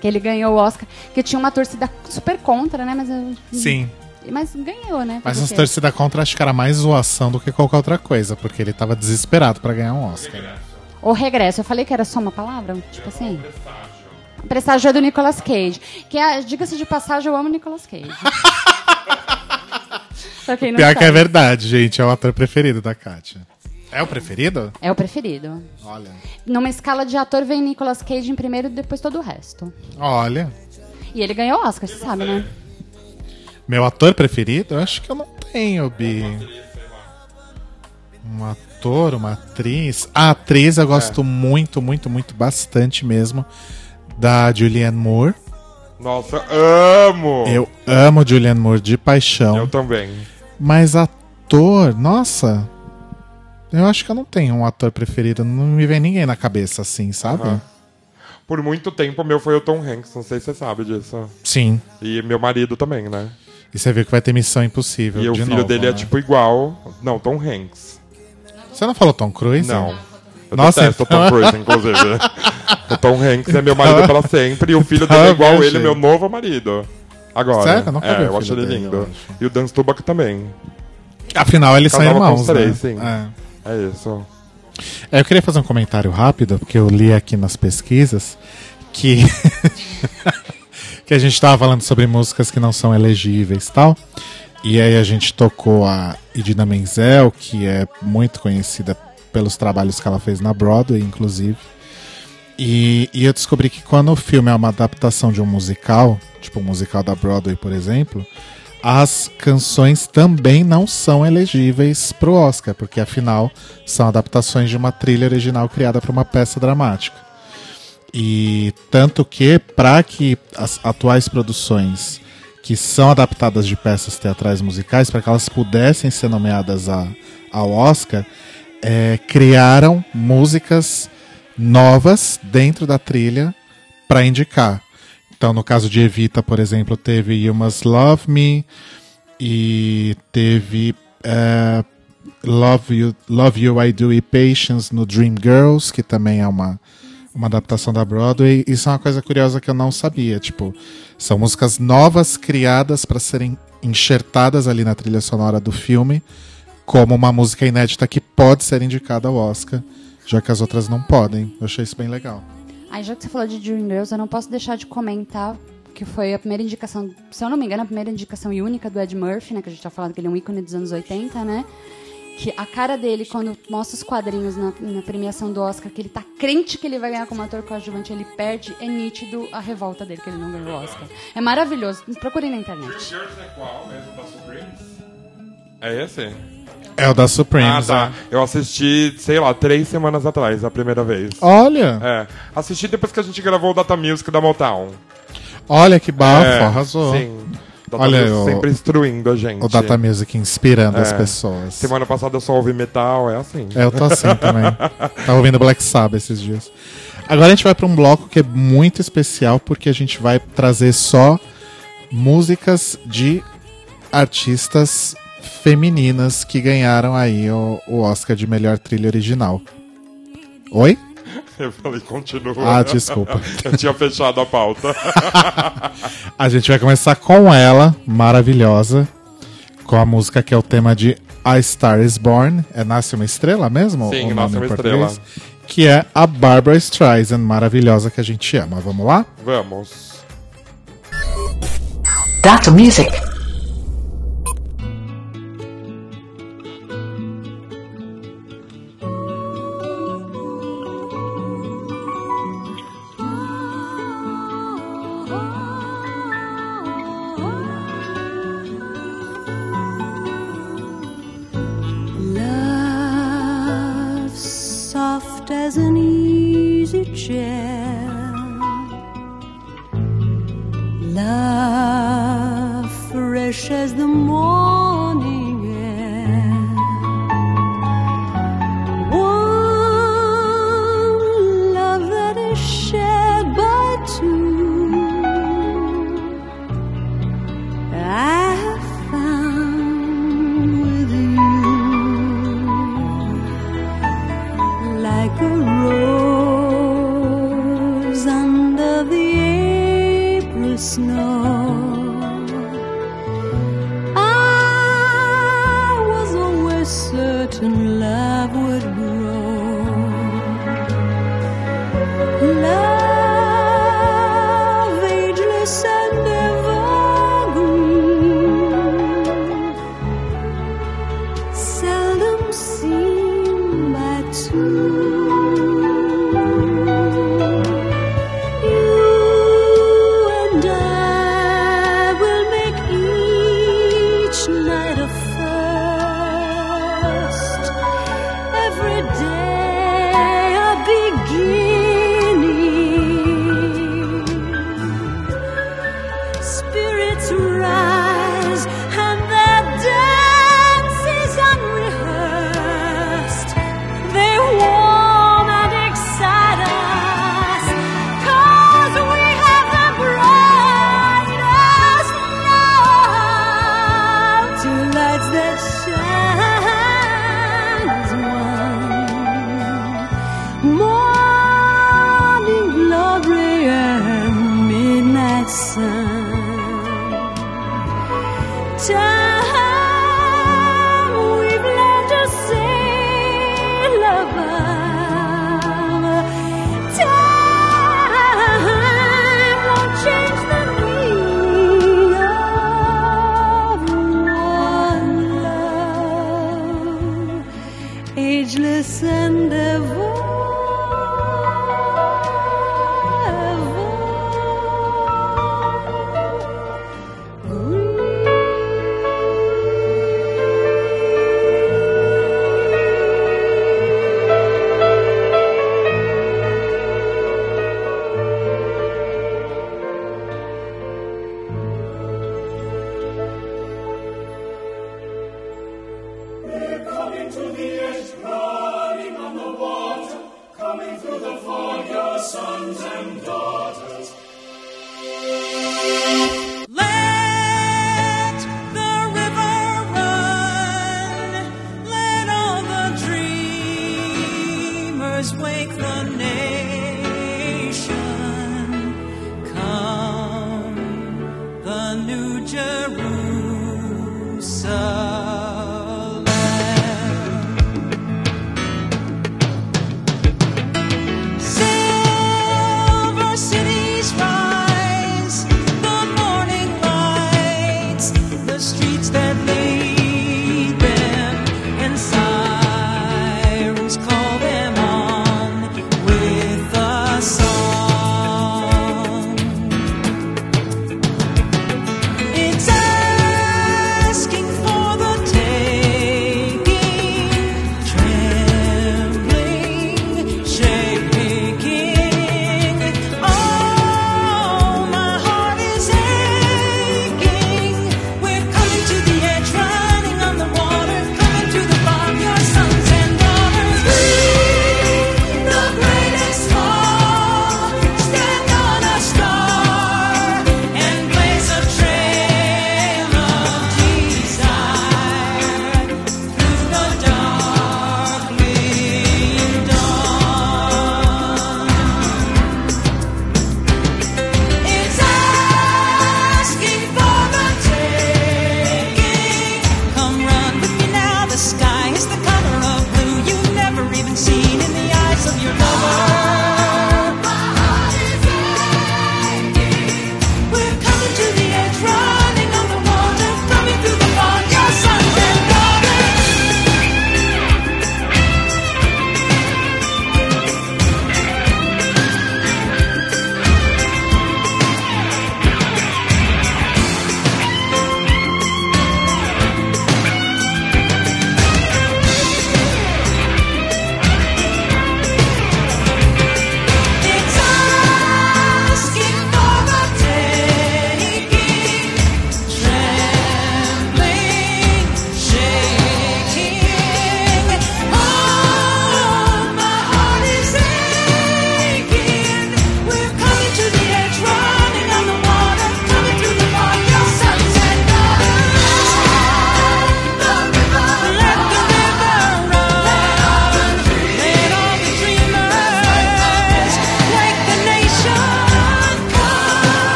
Que ele ganhou o Oscar, que tinha uma torcida super contra, né? Mas, eu- Sim. mas ganhou, né? Mas as torcida contra acho que era mais zoação do que qualquer outra coisa, porque ele tava desesperado pra ganhar um Oscar. O regresso, eu falei que era só uma palavra? Tipo assim? O presságio é do Nicolas Cage. Que é, diga-se de passagem, eu amo Nicolas Cage. (laughs) pra quem não Pior sabe. que é verdade, gente. É o ator preferido da Kátia. É o preferido? É o preferido. Olha. Numa escala de ator, vem Nicolas Cage em primeiro e depois todo o resto. Olha. E ele ganhou o Oscar, você sabe, né? Meu ator preferido? Eu acho que eu não tenho, Bi. Um ator, uma atriz. A atriz eu gosto muito, muito, muito, bastante mesmo. Da Julianne Moore. Nossa, amo! Eu amo Julianne Moore de paixão. Eu também. Mas ator, nossa. Eu acho que eu não tenho um ator preferido. Não me vem ninguém na cabeça assim, sabe? Aham. Por muito tempo, o meu foi o Tom Hanks, não sei se você sabe disso. Sim. E meu marido também, né? E você viu que vai ter Missão Impossível. E o filho novo, dele é né? tipo igual. Não, Tom Hanks. Você não falou Tom Cruise? Não. Eu Nossa, detesto o Tom Cruise, (laughs) inclusive. o Tom Hanks é meu marido para sempre e o filho dele é Ah, igual viajei. ele, meu novo marido. Agora. Sério? Eu nunca é, eu acho ele dele, lindo. eu acho. E o Dan Stubach também. Afinal, eles são com irmãos, os três, né? sim. É. É isso. É, Eu queria fazer um comentário rápido, porque eu li aqui nas pesquisas que (laughs) que a gente estava falando sobre músicas que não são elegíveis tal. E aí a gente tocou a Idina Menzel, que é muito conhecida pelos trabalhos que ela fez na Broadway, inclusive. E, e eu descobri que quando o filme é uma adaptação de um musical, tipo um musical da Broadway, por exemplo, as canções também não são elegíveis para o Oscar, porque afinal são adaptações de uma trilha original criada para uma peça dramática. E tanto que, para que as atuais produções que são adaptadas de peças teatrais musicais, para que elas pudessem ser nomeadas a, ao Oscar, é, criaram músicas novas dentro da trilha para indicar. Então, no caso de Evita, por exemplo, teve You Must Love Me e teve é, Love, you, Love You I Do e Patience no Dream Girls, que também é uma, uma adaptação da Broadway. Isso é uma coisa curiosa que eu não sabia. Tipo, são músicas novas criadas para serem enxertadas ali na trilha sonora do filme, como uma música inédita que pode ser indicada ao Oscar, já que as outras não podem. Eu achei isso bem legal. Aí, já que você falou de Dream Girls, eu não posso deixar de comentar que foi a primeira indicação, se eu não me engano, a primeira indicação e única do Ed Murphy, né? Que a gente tá falando que ele é um ícone dos anos 80, né? Que a cara dele, quando mostra os quadrinhos na, na premiação do Oscar, que ele tá crente que ele vai ganhar como ator coadjuvante, ele perde, é nítido a revolta dele que ele não ganhou o Oscar. É maravilhoso. Procurem na internet. é qual mesmo? É esse? É o da Ah, Supremes. tá. né? Eu assisti, sei lá, três semanas atrás, a primeira vez. Olha, É, assisti depois que a gente gravou o Data Music da Motown. olha que bafo, é, arrasou. Sim. Data Olha, Music o- sempre instruindo a gente. O Data Music inspirando as É. pessoas. Semana passada eu só ouvi metal, é assim. É, eu tô assim também. (laughs) Tava ouvindo Black Sabbath esses dias. Agora a gente vai pra um bloco que é muito especial porque a gente vai trazer só músicas de artistas femininas que ganharam aí o, o Oscar de melhor trilha original. Oi? (laughs) Eu falei, continua. Ah, desculpa. (laughs) eu tinha fechado a pauta. (laughs) A gente vai começar com ela, maravilhosa, com a música que é o tema de A Star Is Born. É Nasce uma Estrela mesmo? Sim, o nome Nasce uma? Estrela. Que é a Barbara Streisand, maravilhosa que a gente ama. Vamos lá? Vamos. Dr. Music. 拒绝。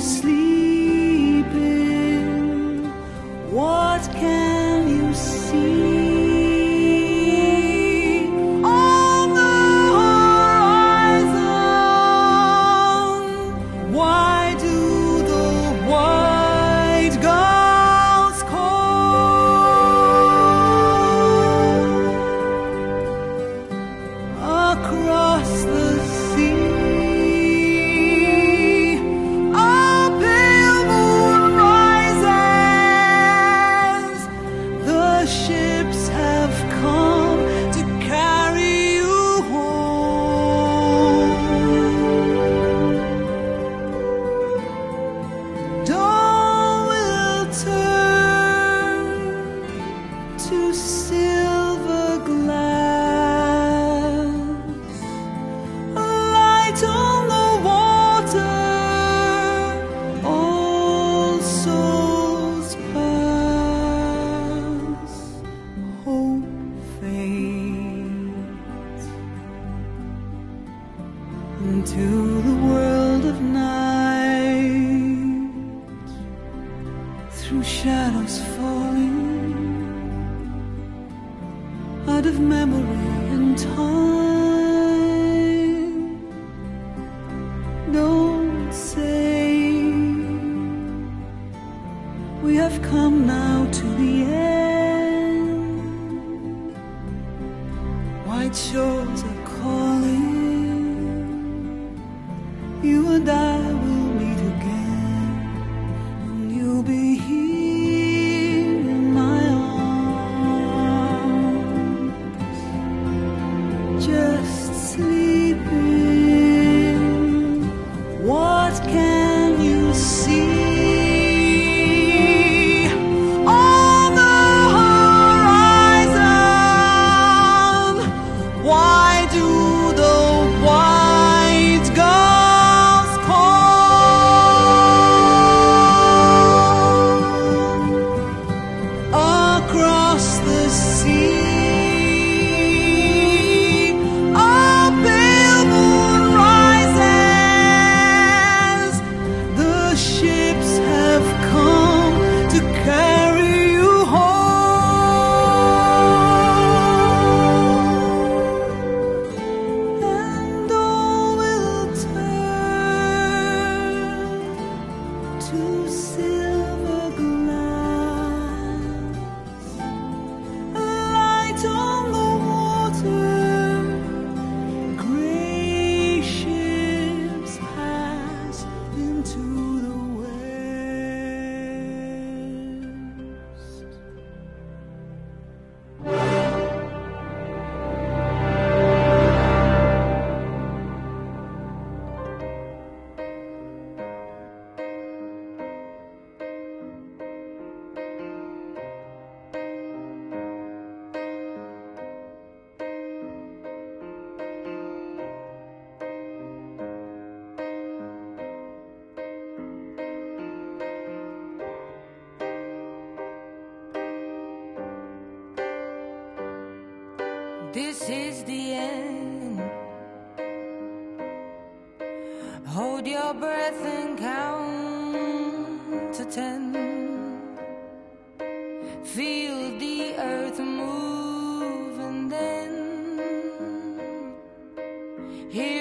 sleep. breath and count to ten. Feel the earth move and then hear.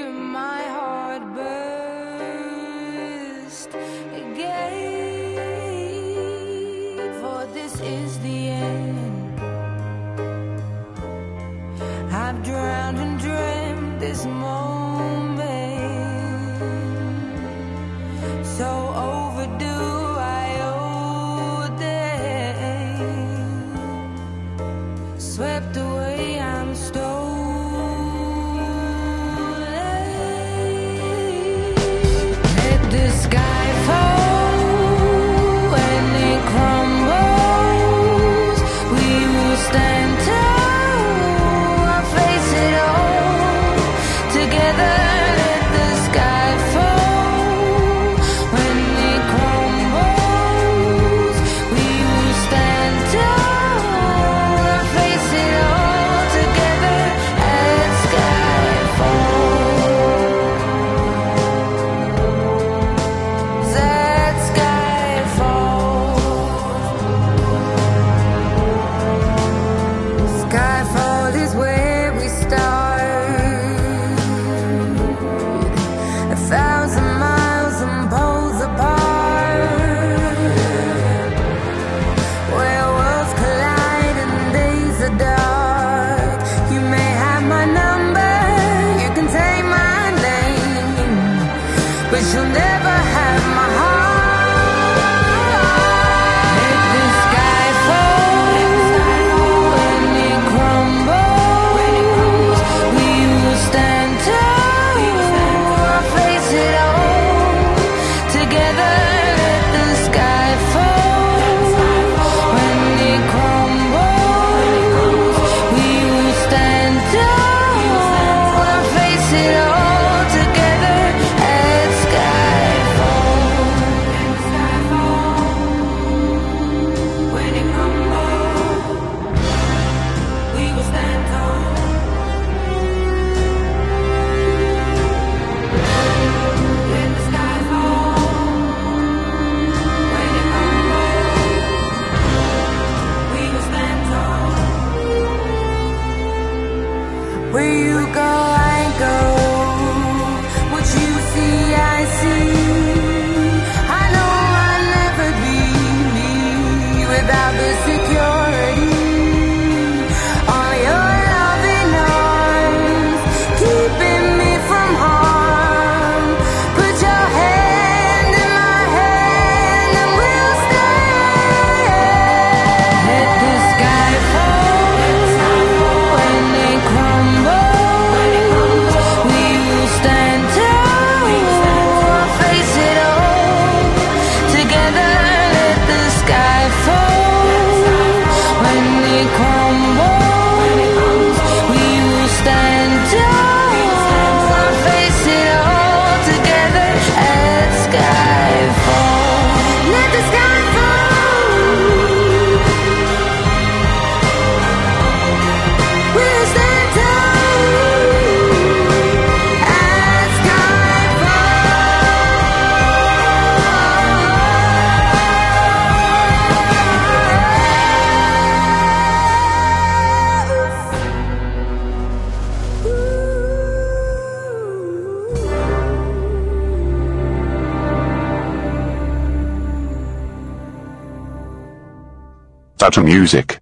Data Music.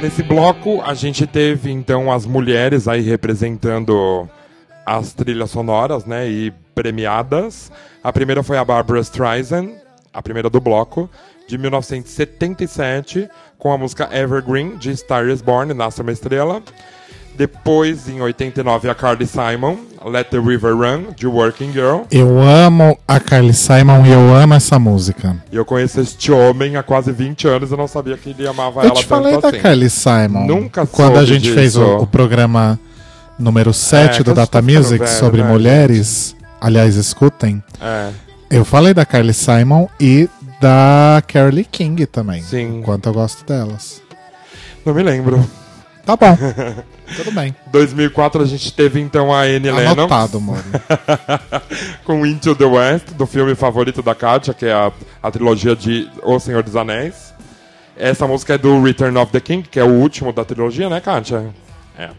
Nesse bloco, a gente teve então as mulheres aí representando as trilhas sonoras, né, e premiadas. A primeira foi a Barbara Streisand, a primeira do bloco, de 1977, com a música Evergreen, de Star is Born, Nasce uma Estrela. Depois, em 89, a Carly Simon, Let the River Run, de Working Girl. Eu amo a Carly Simon e eu amo essa música. E eu conheço este homem há quase 20 anos e não sabia que ele amava Eu ela te tanto falei da assim. Carly Simon. Nunca Quando a gente fez o, disso. o programa número 7 É, do eu Data Music velho, sobre né, mulheres. Aliás, escutem. É. Eu falei da Carly Simon e da Carly King também. Sim. Quanto eu gosto delas. Não me lembro. Tá bom. (laughs) Tudo bem. 2004 a gente teve então a Annie Lennox. Anotado, mano. (laughs) com Into the West, do filme favorito da Katia, que é a, a trilogia de O Senhor dos Anéis. Essa música é do Return of the King, que é o último da trilogia, né, Katia? É.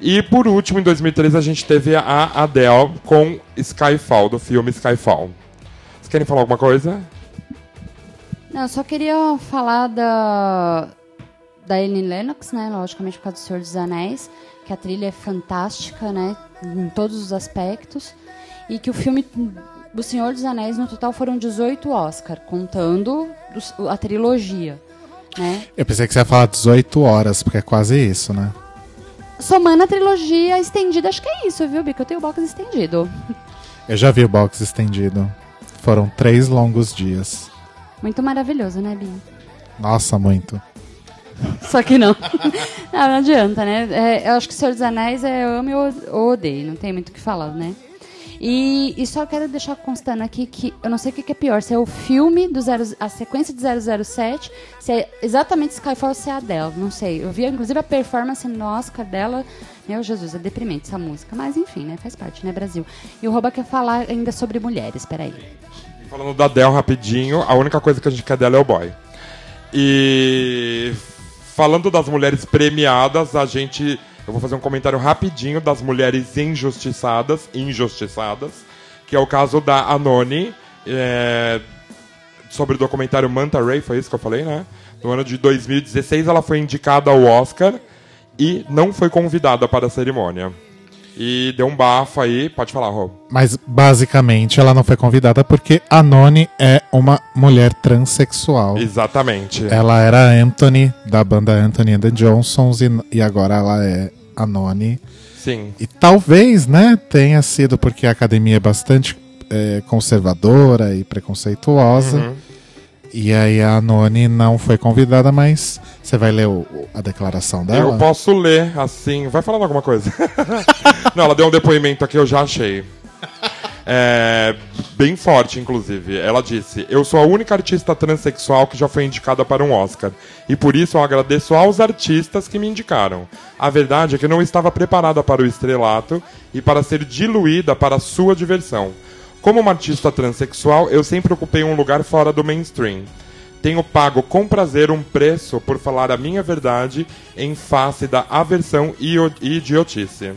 E por último, em 2003, a gente teve a Adele com Skyfall, do filme Skyfall. Vocês querem falar alguma coisa? Não, eu só queria falar da da Annie Lennox, né? Logicamente por causa do Senhor dos Anéis, que a trilha é fantástica, né? Em todos os aspectos. E que o filme do Senhor dos Anéis, no total, foram 18 Oscar, contando a trilogia, né? Eu pensei que você ia falar 18 horas, porque é quase isso, né? Somando a trilogia estendida, acho que é isso, viu, Bico? Eu tenho o box estendido. Eu já vi o box estendido. Foram três longos dias. Muito maravilhoso, né, Bi? Nossa, muito. Só que não. não, (laughs) não adianta, né? É, eu acho que o Senhor dos Anéis é amo e o- ou odeio, não tem muito o que falar, né? E, e só quero deixar constando aqui que eu não sei o que, que é pior, se é o filme do zero, a sequência de 007, se é exatamente Skyfall ou se é a Adele, não sei. Eu vi inclusive a performance no Oscar dela, meu Jesus, é deprimente essa música, mas enfim, né, faz parte, né, Brasil. E o Roba quer falar ainda sobre mulheres, peraí. Falando da Dell rapidinho, a única coisa que a gente quer dela é o boy. E falando das mulheres premiadas, a gente. Eu vou fazer um comentário rapidinho das mulheres injustiçadas, injustiçadas, que é o caso da Anoni, é, sobre o documentário Manta Ray, foi isso que eu falei, né? No ano de 2016 ela foi indicada ao Oscar e não foi convidada para a cerimônia. E deu um bafo aí, pode falar, Rô. Mas basicamente ela não foi convidada porque a Noni é uma mulher transexual. Exatamente. Ela era Anthony, da banda Anthony and the Johnsons, e, e agora ela é a Noni. Sim. E talvez, né, tenha sido porque a academia é bastante é, conservadora e preconceituosa. Uhum. E aí a Noni não foi convidada, mas você vai ler o- a declaração dela? Eu posso ler assim. Vai falando alguma coisa. (laughs) Não, ela deu um depoimento aqui, eu já achei. É, bem forte, inclusive. Ela disse: Eu sou a única artista transexual que já foi indicada para um Oscar. E por isso eu agradeço aos artistas que me indicaram. A verdade é que eu não estava preparada para o estrelato e para ser diluída para a sua diversão. Como uma artista transexual, eu sempre ocupei um lugar fora do mainstream. Tenho pago com prazer um preço por falar a minha verdade em face da aversão e idiotice.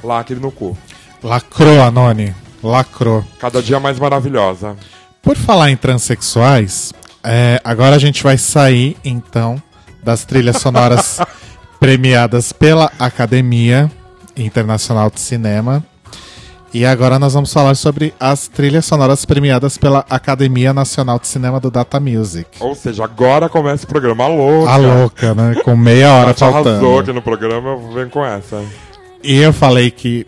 Lacre no cu. Lacrou, Anone. Lacrou. Cada dia mais maravilhosa. Por falar em transexuais, é, agora a gente vai sair, então, das trilhas sonoras (laughs) premiadas pela Academia Internacional de Cinema. E agora nós vamos falar sobre as trilhas sonoras premiadas pela Academia Nacional de Cinema do Data Music. Ou seja, agora começa o programa. A louca. A louca, né? Com meia hora Nath arrasou faltando. aqui no programa, eu venho com essa. E eu falei que,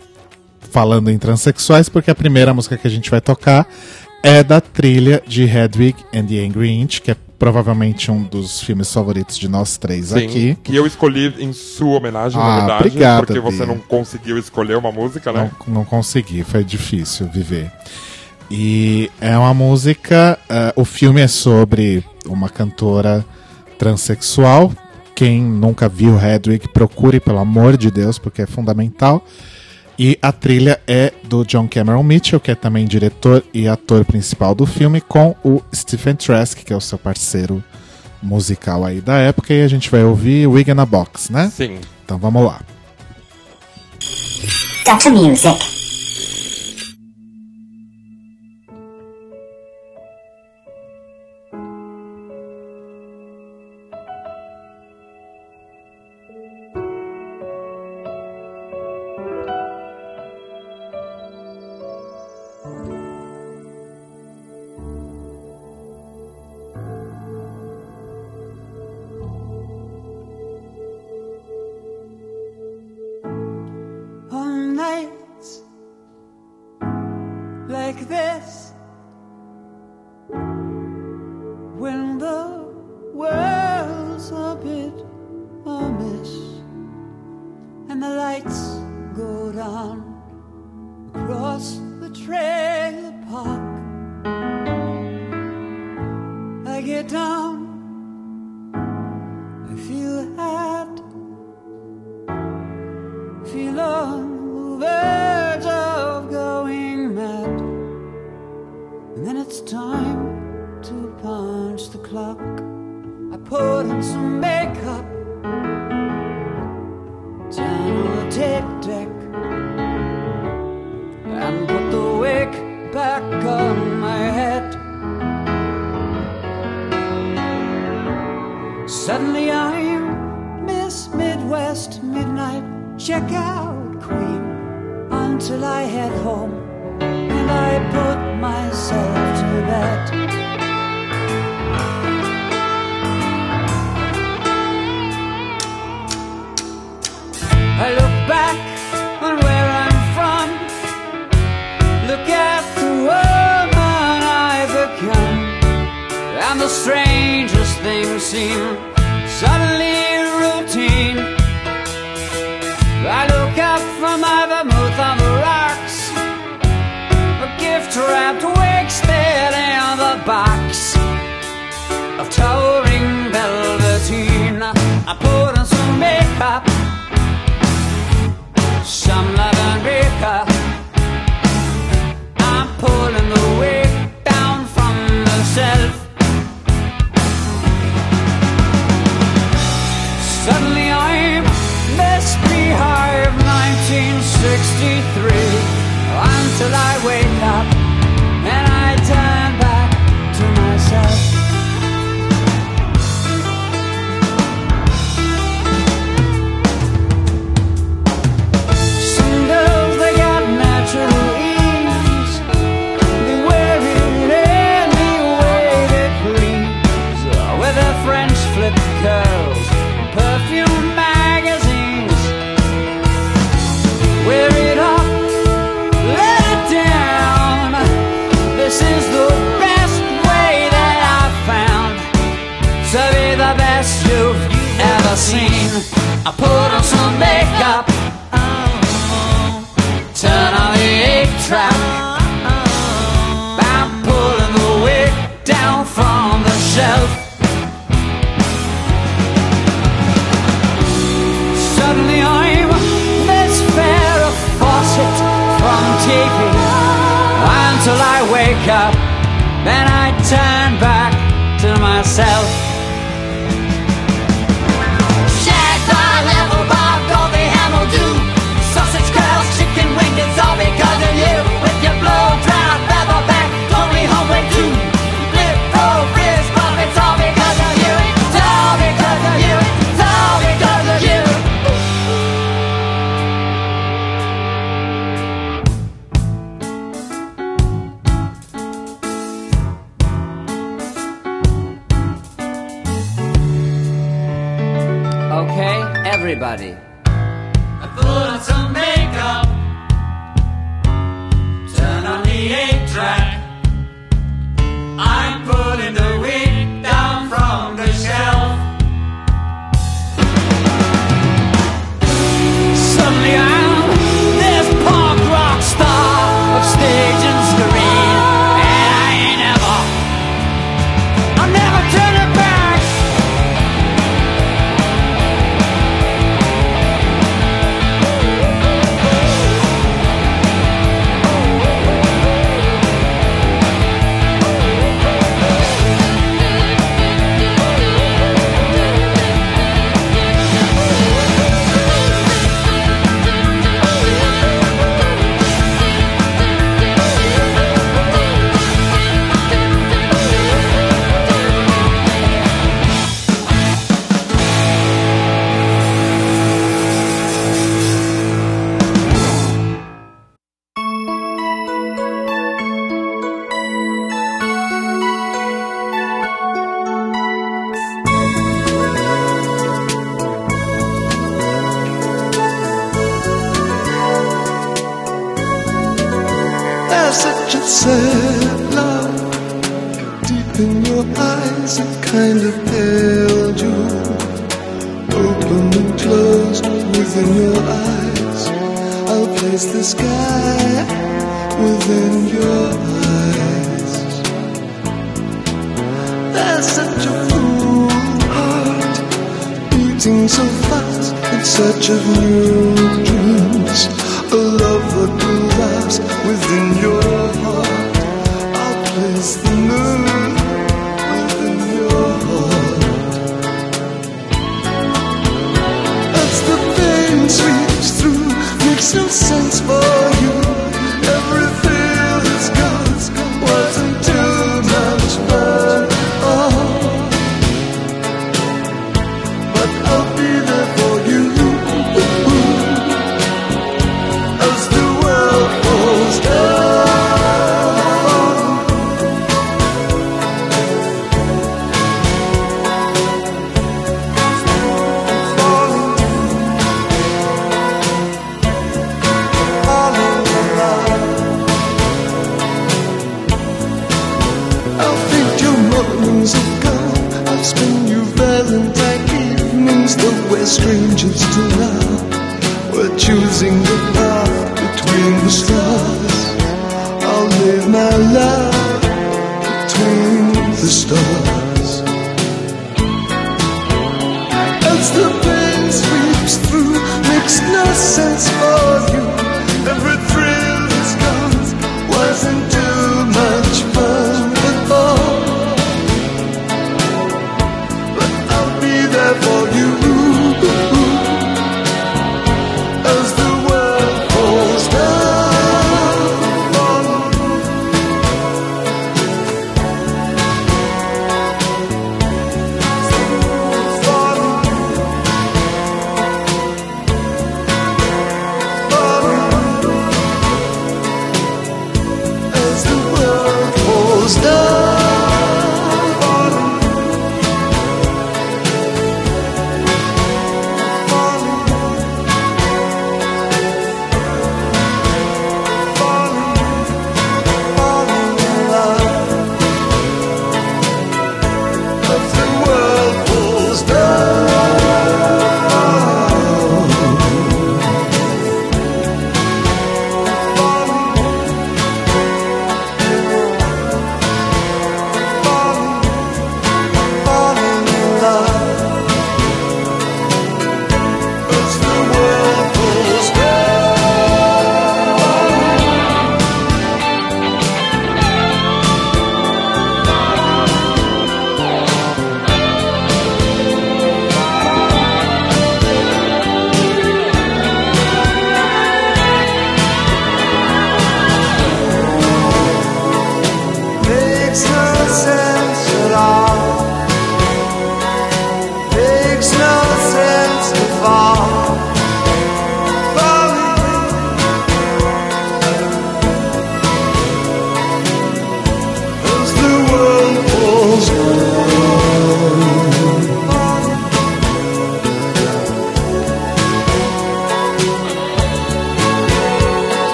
falando em transexuais, porque a primeira música que a gente vai tocar é da trilha de Hedwig and the Angry Inch, que é provavelmente um dos filmes favoritos de nós três Sim, aqui. que eu escolhi em sua homenagem, Ah, na verdade, obrigado, porque você Bia. não conseguiu escolher uma música, né? Não, não consegui, foi difícil viver. E é uma música. eh, o filme é sobre uma cantora transexual. Quem nunca viu Hedwig, procure, pelo amor de Deus, porque é fundamental. E a trilha é do John Cameron Mitchell, que é também diretor e ator principal do filme, com o Stephen Trask, que é o seu parceiro musical aí da época. E a gente vai ouvir Wig in a Box, né? Sim. Então vamos lá. Data Music.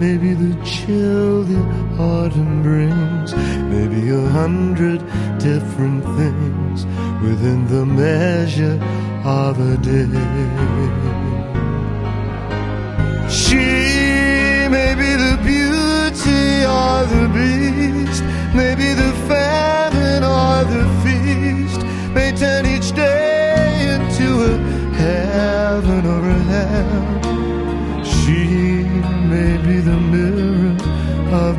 Maybe the chill the autumn brings. Maybe a hundred different things within the measure of a day. She may be the beauty of the beast.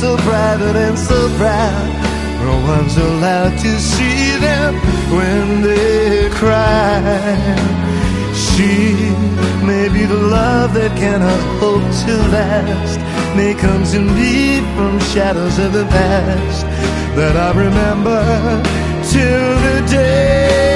so private and so proud. No one's allowed to see them when they cry. She may be the love that cannot hope to last. May comes to me from shadows of the past that I remember till the day.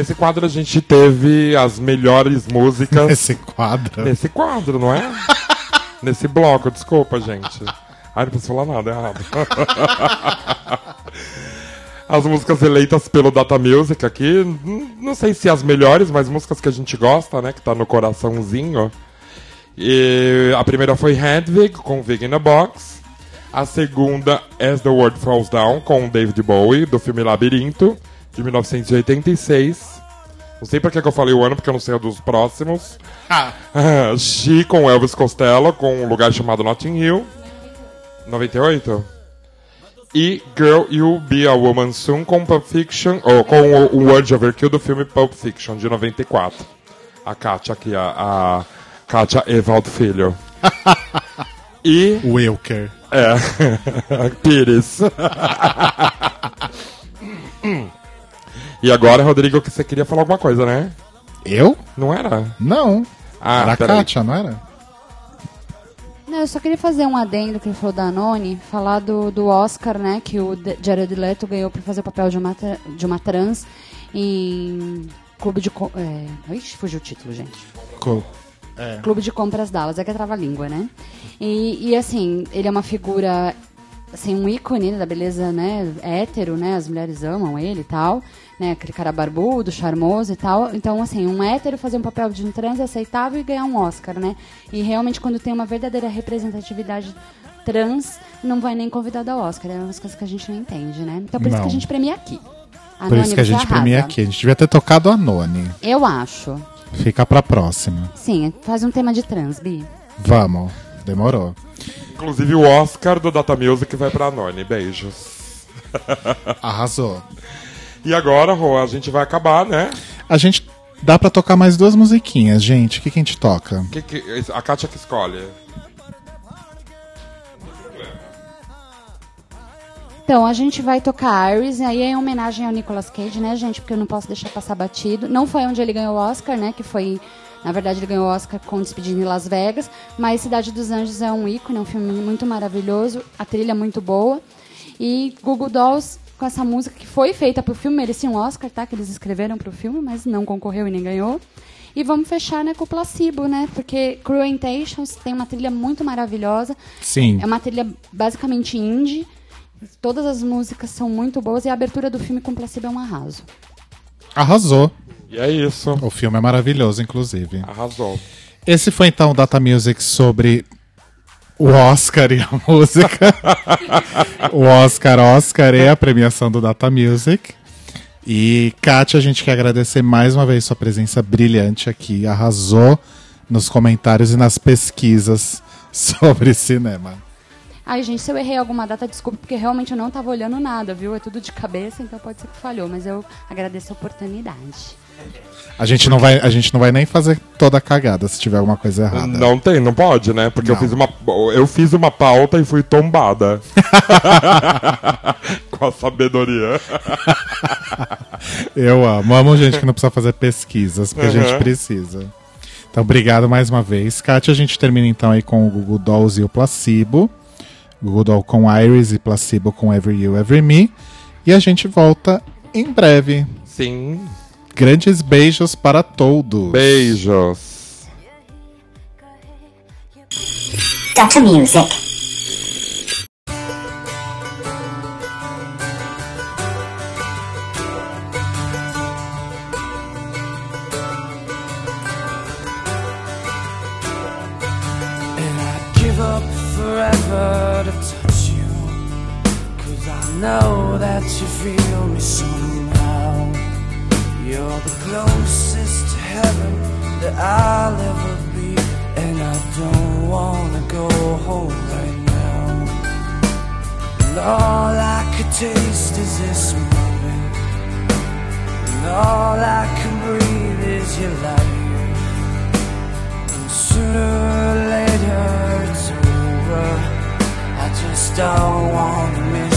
Nesse quadro a gente teve as melhores músicas. Nesse quadro? Nesse quadro, não é? (laughs) Nesse bloco, desculpa, gente. Ai, não posso falar nada errado. (laughs) as músicas eleitas pelo Data Music aqui, não sei se as melhores, mas músicas que a gente gosta, né? Que tá no coraçãozinho. E a primeira foi Hedwig, com Vig in a Box. A segunda, As the World Falls Down, com David Bowie, do filme Labirinto, de 1986. Não sei por que que eu falei o ano, porque eu não sei o dos próximos. Ah. (laughs) She, com Elvis Costello, com um lugar chamado Notting Hill. 98? E Girl You'll Be a Woman Soon com Pulp Fiction, ou com o, o Word Overkill do filme Pulp Fiction, de 94. A Kátia aqui, a, a Kátia Evaldo Filho. (laughs) e. Wilker. É. (laughs) Pires. E agora, Rodrigo, que você queria falar alguma coisa, né? Eu? Não era? Não. Ah, Era a. Kátia, não era? Não, eu só queria fazer um adendo que ele falou da Noni, falar do, do Oscar, né, que o De- Jared Leto ganhou por fazer o papel de uma, de uma trans em Clube de... É... Ixi, fugiu o título, gente. Co- É. Clube de Compras Dallas, é que é trava-língua, né? E, e, assim, ele é uma figura, assim, um ícone da beleza, né, hétero, né, as mulheres amam ele e tal, né, aquele cara barbudo, charmoso e tal. Então, assim, um hétero fazer um papel de um trans é aceitável e ganhar um Oscar, né? E realmente, quando tem uma verdadeira representatividade trans, não vai nem convidado ao Oscar. É umas coisas que a gente não entende, né? Então, por isso Não. que a gente premia aqui. A Por Noni, isso que a gente premia arrasa. aqui. A gente devia ter tocado a Noni. Eu acho. Fica pra próxima. Sim, faz um tema de trans, Bi. Vamos. Demorou. Inclusive o Oscar do Data Music vai pra Noni. Beijos. Arrasou. E agora, Rô, a gente vai acabar, né? A gente dá pra tocar mais duas musiquinhas, gente. O que, que a gente toca? Que que- a Kátia que escolhe. Então, a gente vai tocar Iris, e aí é em homenagem ao Nicolas Cage, né, gente? Porque eu não posso deixar passar batido. Não foi onde ele ganhou o Oscar, né? Que foi. Na verdade, ele ganhou o Oscar com Despedindo em Las Vegas. Mas Cidade dos Anjos é um ícone, é um filme muito maravilhoso. A trilha é muito boa. E Google Dolls, com essa música que foi feita pro filme, merecia um Oscar, tá? Que eles escreveram pro filme, mas não concorreu e nem ganhou. E vamos fechar né, com o Placebo, né? Porque Cruel Intentions tem uma trilha muito maravilhosa. Sim. É uma trilha basicamente indie. Todas as músicas são muito boas e a abertura do filme com Placebo é um arraso. Arrasou. E é isso. O filme é maravilhoso, inclusive. Arrasou. Esse foi então o Data Music sobre o Oscar e a (laughs) música. o Oscar, Oscar e a premiação do Data Music. E, Kátia, a gente quer agradecer mais uma vez sua presença brilhante aqui. Arrasou nos comentários e nas pesquisas (laughs) sobre cinema. Ai, gente, se eu errei alguma data, desculpa, porque realmente eu não tava olhando nada, viu? É tudo de cabeça, então pode ser que falhou, mas eu agradeço a oportunidade. A gente não vai, a gente não vai nem fazer toda a cagada se tiver alguma coisa errada. Não tem, não pode, né? Porque eu fiz uma eu fiz uma pauta e fui tombada. (laughs) Com a sabedoria. (laughs) Eu amo. Amo gente que não precisa fazer pesquisas, porque a gente Uhum. precisa. Então, obrigado mais uma vez. Kátia, a gente termina então aí com o Google Dolls e o Placebo. Google Doll com Iris e Placebo com Every You, Every Me. E a gente volta em breve. Sim. Grandes beijos para todos. Beijos. Data Music. And I'd give up forever to touch you. Cause I know that you feel me somehow. You're the closest to heaven that I'll ever be And I don't wanna go home right now. And all I could taste is this moment. And all I can breathe is your light. And sooner or later it's over. I just don't wanna miss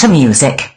Dr. Music.